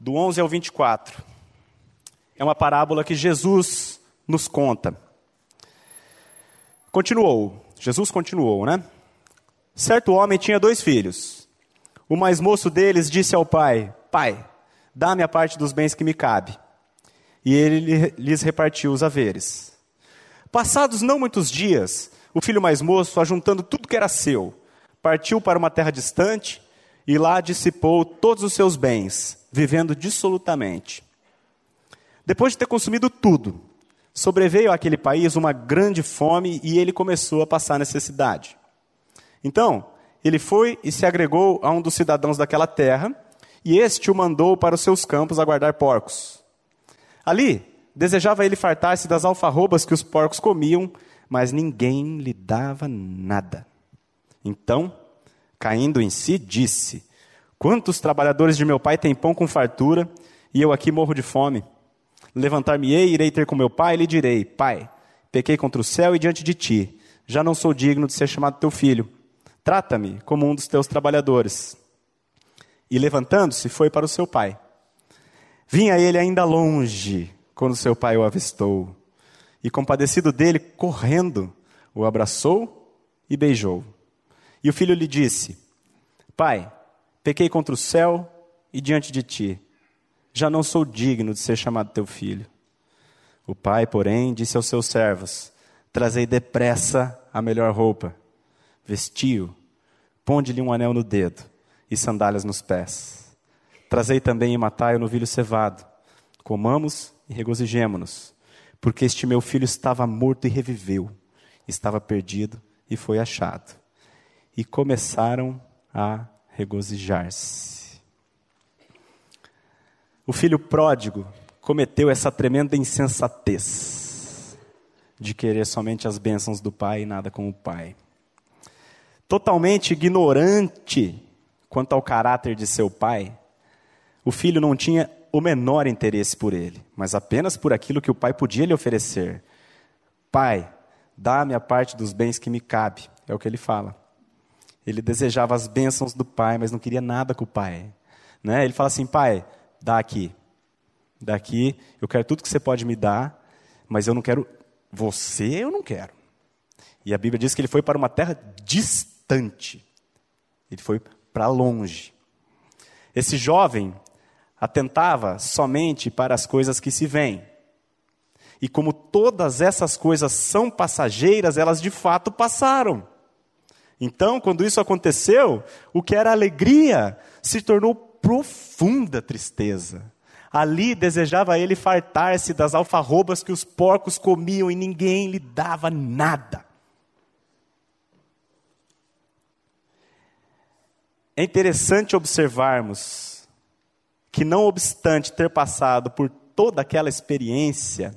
do 11 ao 24. É uma parábola que Jesus nos conta. Continuou, Jesus continuou, né? Certo homem tinha dois filhos. O mais moço deles disse ao pai: Pai, dá-me a parte dos bens que me cabe. E ele lhes repartiu os haveres. Passados não muitos dias, o filho mais moço, ajuntando tudo que era seu, partiu para uma terra distante e lá dissipou todos os seus bens vivendo dissolutamente. Depois de ter consumido tudo, sobreveio àquele país uma grande fome e ele começou a passar necessidade. Então, ele foi e se agregou a um dos cidadãos daquela terra, e este o mandou para os seus campos a guardar porcos. Ali, desejava ele fartar-se das alfarrobas que os porcos comiam, mas ninguém lhe dava nada. Então, caindo em si, disse: Quantos trabalhadores de meu pai têm pão com fartura e eu aqui morro de fome? Levantar-me-ei, irei ter com meu pai e lhe direi: Pai, pequei contra o céu e diante de ti. Já não sou digno de ser chamado teu filho. Trata-me como um dos teus trabalhadores. E levantando-se, foi para o seu pai. Vinha ele ainda longe, quando seu pai o avistou. E compadecido dele, correndo, o abraçou e beijou. E o filho lhe disse: Pai, Pequei contra o céu e diante de ti. Já não sou digno de ser chamado teu filho. O pai, porém, disse aos seus servos: Trazei depressa a melhor roupa, vestiu, ponde-lhe um anel no dedo e sandálias nos pés. Trazei também e matai-o no novilho cevado. Comamos e regozijemo-nos, porque este meu filho estava morto e reviveu, estava perdido e foi achado. E começaram a regozijar-se. O filho pródigo cometeu essa tremenda insensatez de querer somente as bênçãos do pai e nada com o pai. Totalmente ignorante quanto ao caráter de seu pai, o filho não tinha o menor interesse por ele, mas apenas por aquilo que o pai podia lhe oferecer. Pai, dá-me a parte dos bens que me cabe, é o que ele fala. Ele desejava as bênçãos do pai, mas não queria nada com o pai. Né? Ele fala assim: pai, dá aqui. Dá aqui, eu quero tudo que você pode me dar, mas eu não quero. Você eu não quero. E a Bíblia diz que ele foi para uma terra distante. Ele foi para longe. Esse jovem atentava somente para as coisas que se veem. E como todas essas coisas são passageiras, elas de fato passaram. Então, quando isso aconteceu, o que era alegria se tornou profunda tristeza. Ali desejava ele fartar-se das alfarrobas que os porcos comiam e ninguém lhe dava nada. É interessante observarmos que, não obstante ter passado por toda aquela experiência,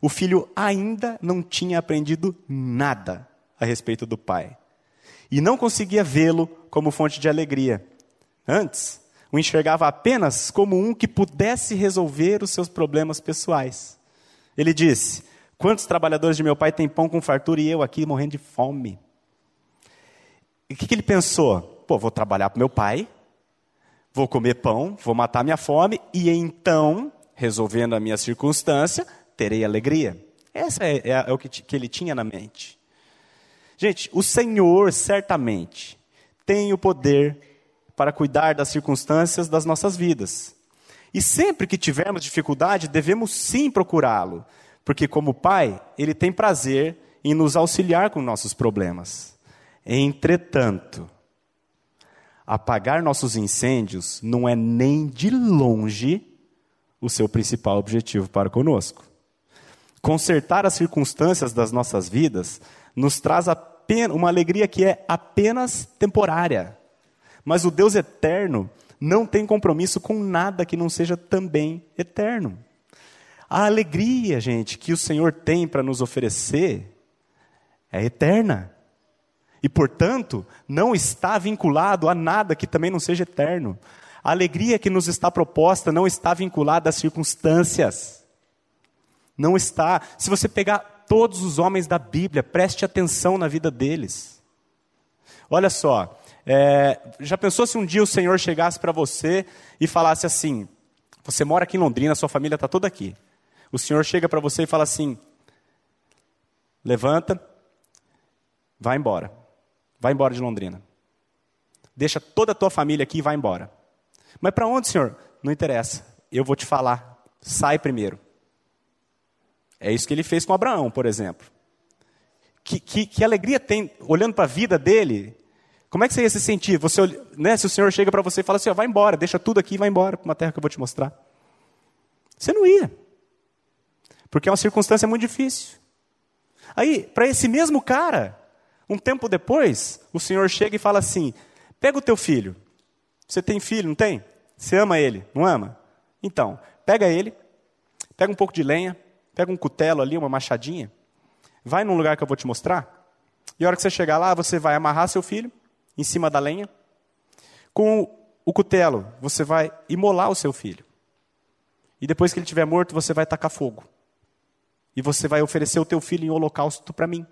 o filho ainda não tinha aprendido nada a respeito do Pai. E não conseguia vê-lo como fonte de alegria. Antes, o enxergava apenas como um que pudesse resolver os seus problemas pessoais. Ele disse: Quantos trabalhadores de meu pai têm pão com fartura e eu aqui morrendo de fome? E o que, que ele pensou? Pô, vou trabalhar para meu pai, vou comer pão, vou matar minha fome e então, resolvendo a minha circunstância, terei alegria. Essa é, é, é o que, que ele tinha na mente. Gente, o Senhor certamente tem o poder para cuidar das circunstâncias das nossas vidas. E sempre que tivermos dificuldade, devemos sim procurá-lo, porque, como Pai, Ele tem prazer em nos auxiliar com nossos problemas. Entretanto, apagar nossos incêndios não é nem de longe o seu principal objetivo para conosco. Consertar as circunstâncias das nossas vidas nos traz uma alegria que é apenas temporária. Mas o Deus eterno não tem compromisso com nada que não seja também eterno. A alegria, gente, que o Senhor tem para nos oferecer é eterna. E, portanto, não está vinculado a nada que também não seja eterno. A alegria que nos está proposta não está vinculada às circunstâncias. Não está. Se você pegar todos os homens da Bíblia, preste atenção na vida deles. Olha só, é, já pensou se um dia o Senhor chegasse para você e falasse assim: Você mora aqui em Londrina, sua família está toda aqui o Senhor chega para você e fala assim: levanta, vai embora. Vai embora de Londrina. Deixa toda a tua família aqui e vai embora. Mas para onde, Senhor? Não interessa. Eu vou te falar. Sai primeiro. É isso que ele fez com Abraão, por exemplo. Que, que, que alegria tem, olhando para a vida dele, como é que você ia se sentir? Você, né, se o Senhor chega para você e fala assim, ó, vai embora, deixa tudo aqui e vai embora para uma terra que eu vou te mostrar. Você não ia. Porque é uma circunstância muito difícil. Aí, para esse mesmo cara, um tempo depois, o Senhor chega e fala assim: pega o teu filho. Você tem filho, não tem? Você ama ele, não ama? Então, pega ele, pega um pouco de lenha, pega um cutelo ali, uma machadinha, vai num lugar que eu vou te mostrar, e a hora que você chegar lá, você vai amarrar seu filho em cima da lenha. Com o cutelo, você vai imolar o seu filho. E depois que ele estiver morto, você vai tacar fogo e você vai oferecer o teu filho em holocausto para mim.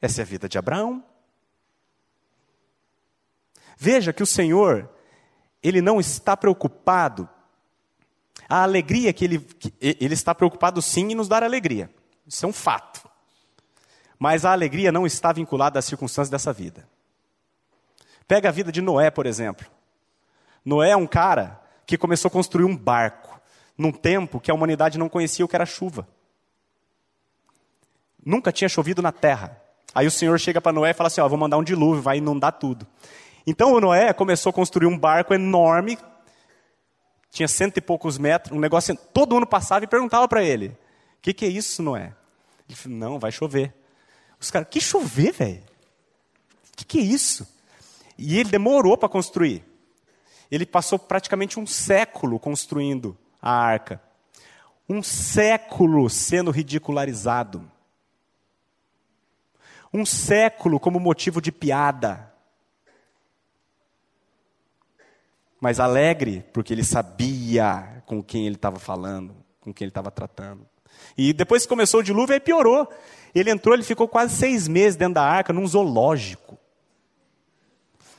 Essa é a vida de Abraão. Veja que o Senhor, ele não está preocupado. A alegria que ele, que ele está preocupado sim em nos dar alegria. Isso é um fato. Mas a alegria não está vinculada às circunstâncias dessa vida. Pega a vida de Noé, por exemplo. Noé é um cara que começou a construir um barco num tempo que a humanidade não conhecia o que era chuva. Nunca tinha chovido na terra. Aí o Senhor chega para Noé e fala assim: Ó, vou mandar um dilúvio, vai inundar tudo. Então o Noé começou a construir um barco enorme, tinha cento e poucos metros, um negócio. Todo mundo passava e perguntava para ele: O que, que é isso, Noé? Ele falou: Não, vai chover. Os caras: Que chover, velho? O que, que é isso? E ele demorou para construir. Ele passou praticamente um século construindo a arca. Um século sendo ridicularizado. Um século como motivo de piada. Mas alegre, porque ele sabia com quem ele estava falando, com quem ele estava tratando. E depois que começou o dilúvio, aí piorou. Ele entrou, ele ficou quase seis meses dentro da arca, num zoológico.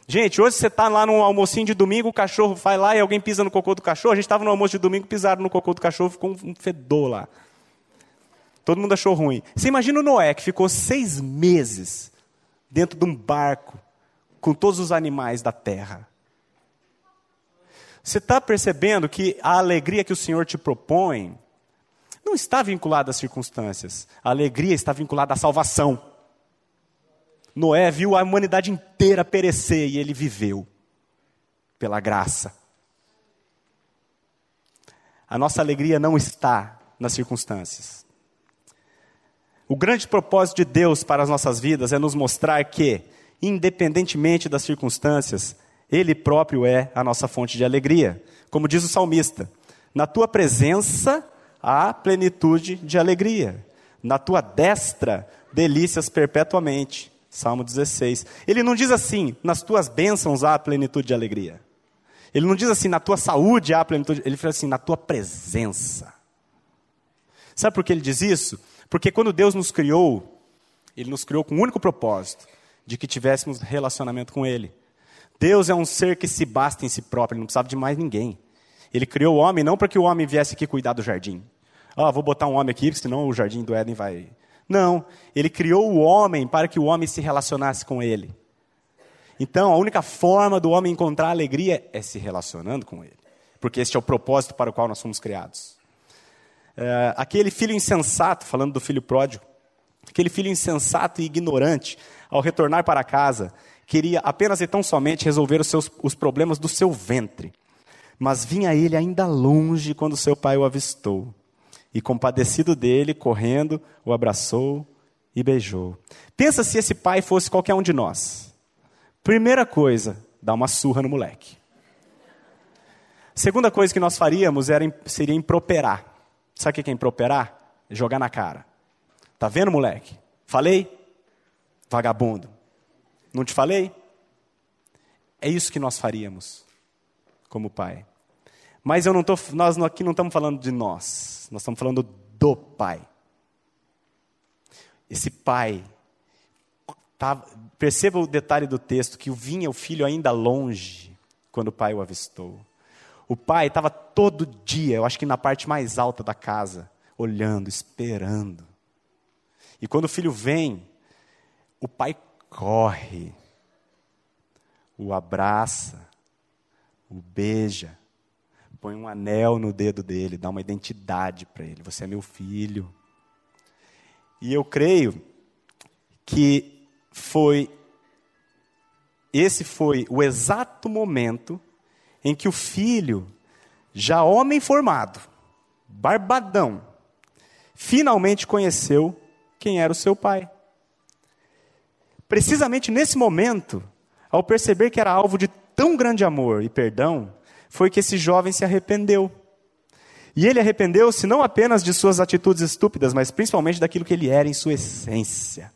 Gente, hoje você está lá num almocinho de domingo, o cachorro vai lá e alguém pisa no cocô do cachorro. A gente estava no almoço de domingo, pisaram no cocô do cachorro, ficou um fedor lá. Todo mundo achou ruim. Você imagina o Noé, que ficou seis meses dentro de um barco, com todos os animais da terra. Você está percebendo que a alegria que o Senhor te propõe não está vinculada às circunstâncias. A alegria está vinculada à salvação. Noé viu a humanidade inteira perecer e ele viveu pela graça. A nossa alegria não está nas circunstâncias. O grande propósito de Deus para as nossas vidas é nos mostrar que, independentemente das circunstâncias, Ele próprio é a nossa fonte de alegria. Como diz o salmista: Na tua presença há plenitude de alegria, na tua destra, delícias perpetuamente. Salmo 16. Ele não diz assim: nas tuas bênçãos há plenitude de alegria. Ele não diz assim, na tua saúde há plenitude. Ele fala assim, na tua presença. Sabe por que ele diz isso? Porque quando Deus nos criou, Ele nos criou com o um único propósito, de que tivéssemos relacionamento com Ele. Deus é um ser que se basta em si próprio, ele não precisava de mais ninguém. Ele criou o homem não para que o homem viesse aqui cuidar do jardim. Ah, vou botar um homem aqui, senão o jardim do Éden vai. Não, ele criou o homem para que o homem se relacionasse com ele. Então, a única forma do homem encontrar alegria é se relacionando com ele. Porque este é o propósito para o qual nós fomos criados. É, aquele filho insensato, falando do filho pródigo, aquele filho insensato e ignorante, ao retornar para casa, queria apenas e tão somente resolver os, seus, os problemas do seu ventre. Mas vinha ele ainda longe quando seu pai o avistou. E compadecido dele, correndo, o abraçou e beijou. Pensa se esse pai fosse qualquer um de nós. Primeira coisa, dá uma surra no moleque. Segunda coisa que nós faríamos era, seria improperar. Sabe o que é improperar? Jogar na cara. Tá vendo, moleque? Falei? Vagabundo. Não te falei? É isso que nós faríamos como pai. Mas eu não tô, nós aqui não estamos falando de nós, nós estamos falando do pai. Esse pai, tá, perceba o detalhe do texto, que vinha o filho ainda longe quando o pai o avistou. O pai estava todo dia, eu acho que na parte mais alta da casa, olhando, esperando. E quando o filho vem, o pai corre, o abraça, o beija, põe um anel no dedo dele, dá uma identidade para ele. Você é meu filho. E eu creio que foi esse foi o exato momento em que o filho, já homem formado, barbadão, finalmente conheceu quem era o seu pai. Precisamente nesse momento, ao perceber que era alvo de tão grande amor e perdão, foi que esse jovem se arrependeu. E ele arrependeu-se não apenas de suas atitudes estúpidas, mas principalmente daquilo que ele era em sua essência.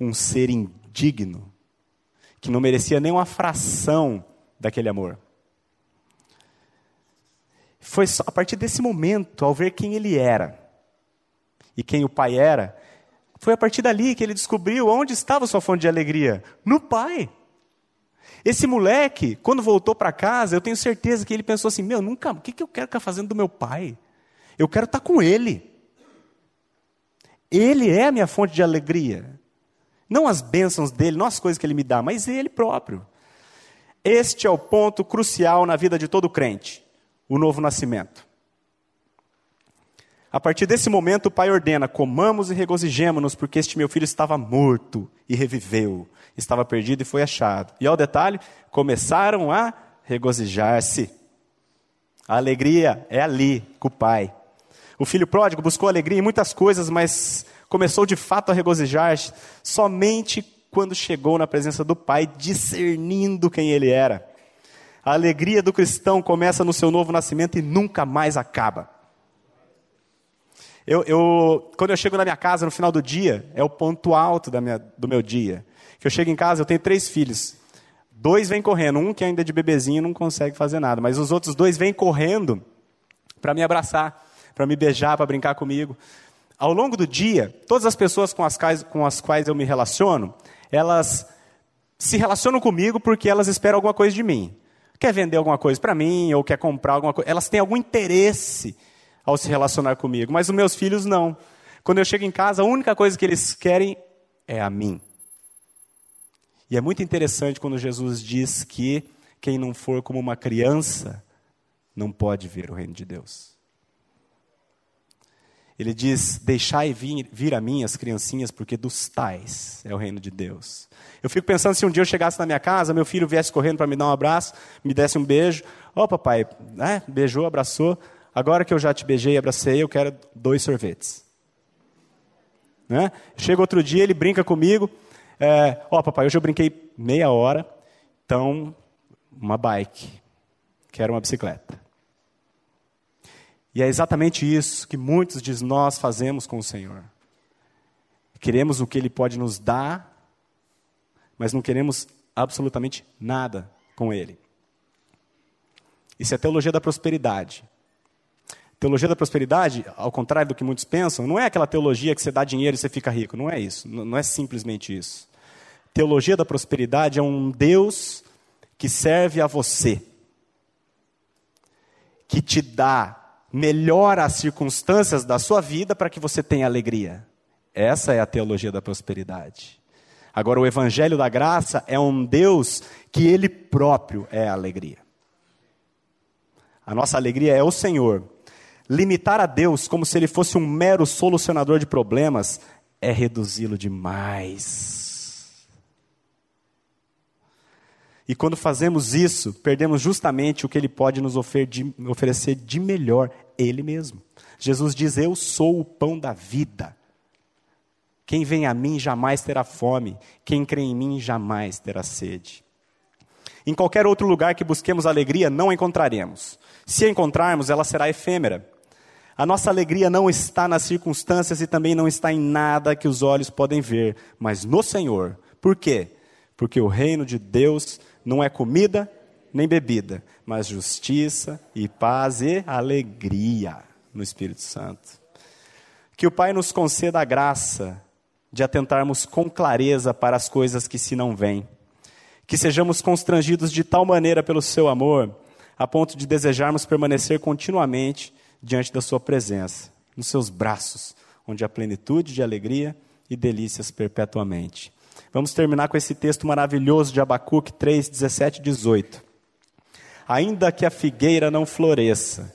Um ser indigno, que não merecia nem uma fração daquele amor. Foi a partir desse momento, ao ver quem ele era e quem o pai era, foi a partir dali que ele descobriu onde estava sua fonte de alegria: no pai. Esse moleque, quando voltou para casa, eu tenho certeza que ele pensou assim: meu, nunca, o que, que eu quero ficar fazendo do meu pai? Eu quero estar com ele. Ele é a minha fonte de alegria. Não as bênçãos dele, não as coisas que ele me dá, mas ele próprio. Este é o ponto crucial na vida de todo crente: o novo nascimento. A partir desse momento, o pai ordena: comamos e regozijemos-nos, porque este meu filho estava morto e reviveu, estava perdido e foi achado. E ao detalhe, começaram a regozijar-se. A alegria é ali, com o pai. O filho pródigo buscou alegria em muitas coisas, mas começou de fato a regozijar-se somente quando chegou na presença do Pai, discernindo quem ele era. A alegria do cristão começa no seu novo nascimento e nunca mais acaba. Eu, eu, quando eu chego na minha casa no final do dia, é o ponto alto minha, do meu dia. Que eu chego em casa, eu tenho três filhos. Dois vêm correndo, um que ainda é de bebezinho não consegue fazer nada, mas os outros dois vêm correndo para me abraçar, para me beijar, para brincar comigo. Ao longo do dia, todas as pessoas com as, quais, com as quais eu me relaciono, elas se relacionam comigo porque elas esperam alguma coisa de mim. Quer vender alguma coisa para mim, ou quer comprar alguma coisa. Elas têm algum interesse ao se relacionar comigo, mas os meus filhos não. Quando eu chego em casa, a única coisa que eles querem é a mim. E é muito interessante quando Jesus diz que quem não for como uma criança não pode ver o reino de Deus. Ele diz: Deixai vir, vir a mim as criancinhas, porque dos tais é o reino de Deus. Eu fico pensando se um dia eu chegasse na minha casa, meu filho viesse correndo para me dar um abraço, me desse um beijo. Ó, oh, papai, né? beijou, abraçou. Agora que eu já te beijei e abracei, eu quero dois sorvetes. Né? Chega outro dia, ele brinca comigo. É, ó, oh, papai, hoje eu brinquei meia hora, então, uma bike. Quero uma bicicleta. E é exatamente isso que muitos de nós fazemos com o Senhor. Queremos o que Ele pode nos dar, mas não queremos absolutamente nada com Ele. Isso é teologia da prosperidade. Teologia da prosperidade, ao contrário do que muitos pensam, não é aquela teologia que você dá dinheiro e você fica rico. Não é isso. Não é simplesmente isso. Teologia da prosperidade é um Deus que serve a você, que te dá, melhora as circunstâncias da sua vida para que você tenha alegria. Essa é a teologia da prosperidade. Agora, o Evangelho da Graça é um Deus que Ele próprio é a alegria. A nossa alegria é o Senhor. Limitar a Deus como se Ele fosse um mero solucionador de problemas é reduzi-lo demais. E quando fazemos isso, perdemos justamente o que Ele pode nos oferecer de melhor, Ele mesmo. Jesus diz: Eu sou o pão da vida. Quem vem a mim jamais terá fome, quem crê em mim jamais terá sede. Em qualquer outro lugar que busquemos alegria, não encontraremos. Se encontrarmos, ela será efêmera. A nossa alegria não está nas circunstâncias e também não está em nada que os olhos podem ver, mas no Senhor. Por quê? Porque o reino de Deus não é comida nem bebida, mas justiça e paz e alegria no Espírito Santo. Que o Pai nos conceda a graça de atentarmos com clareza para as coisas que se não veem. Que sejamos constrangidos de tal maneira pelo seu amor, a ponto de desejarmos permanecer continuamente diante da sua presença, nos seus braços, onde há plenitude de alegria e delícias perpetuamente. Vamos terminar com esse texto maravilhoso de Abacuque 3, 17 e 18. Ainda que a figueira não floresça,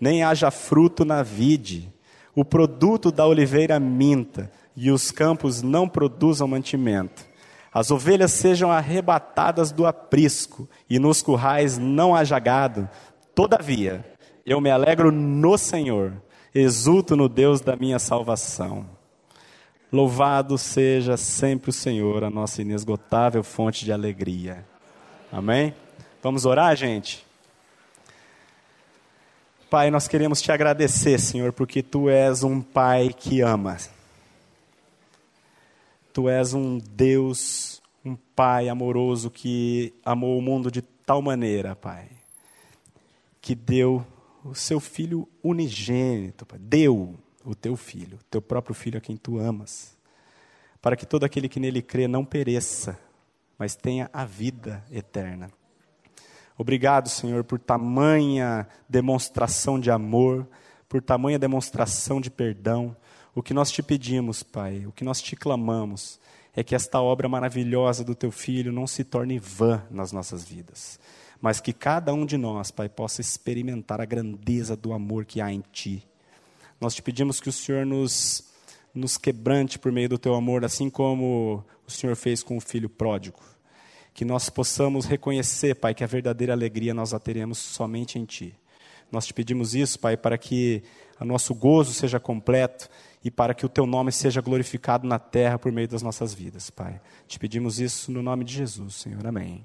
nem haja fruto na vide, o produto da oliveira minta, e os campos não produzam mantimento. As ovelhas sejam arrebatadas do aprisco, e nos currais não haja gado. Todavia, eu me alegro no Senhor, exulto no Deus da minha salvação. Louvado seja sempre o Senhor, a nossa inesgotável fonte de alegria. Amém? Vamos orar, gente? Pai, nós queremos te agradecer, Senhor, porque tu és um pai que ama. Tu és um Deus, um Pai amoroso que amou o mundo de tal maneira, Pai, que deu o seu filho unigênito, Pai. deu o teu filho, o teu próprio filho a quem tu amas, para que todo aquele que nele crê não pereça, mas tenha a vida eterna. Obrigado, Senhor, por tamanha demonstração de amor, por tamanha demonstração de perdão, o que nós te pedimos, Pai, o que nós te clamamos, é que esta obra maravilhosa do Teu Filho não se torne vã nas nossas vidas, mas que cada um de nós, Pai, possa experimentar a grandeza do amor que há em Ti. Nós te pedimos que o Senhor nos, nos quebrante por meio do Teu amor, assim como o Senhor fez com o Filho pródigo. Que nós possamos reconhecer, Pai, que a verdadeira alegria nós a teremos somente em Ti. Nós te pedimos isso, Pai, para que o nosso gozo seja completo e para que o teu nome seja glorificado na terra por meio das nossas vidas, Pai. Te pedimos isso no nome de Jesus, Senhor. Amém.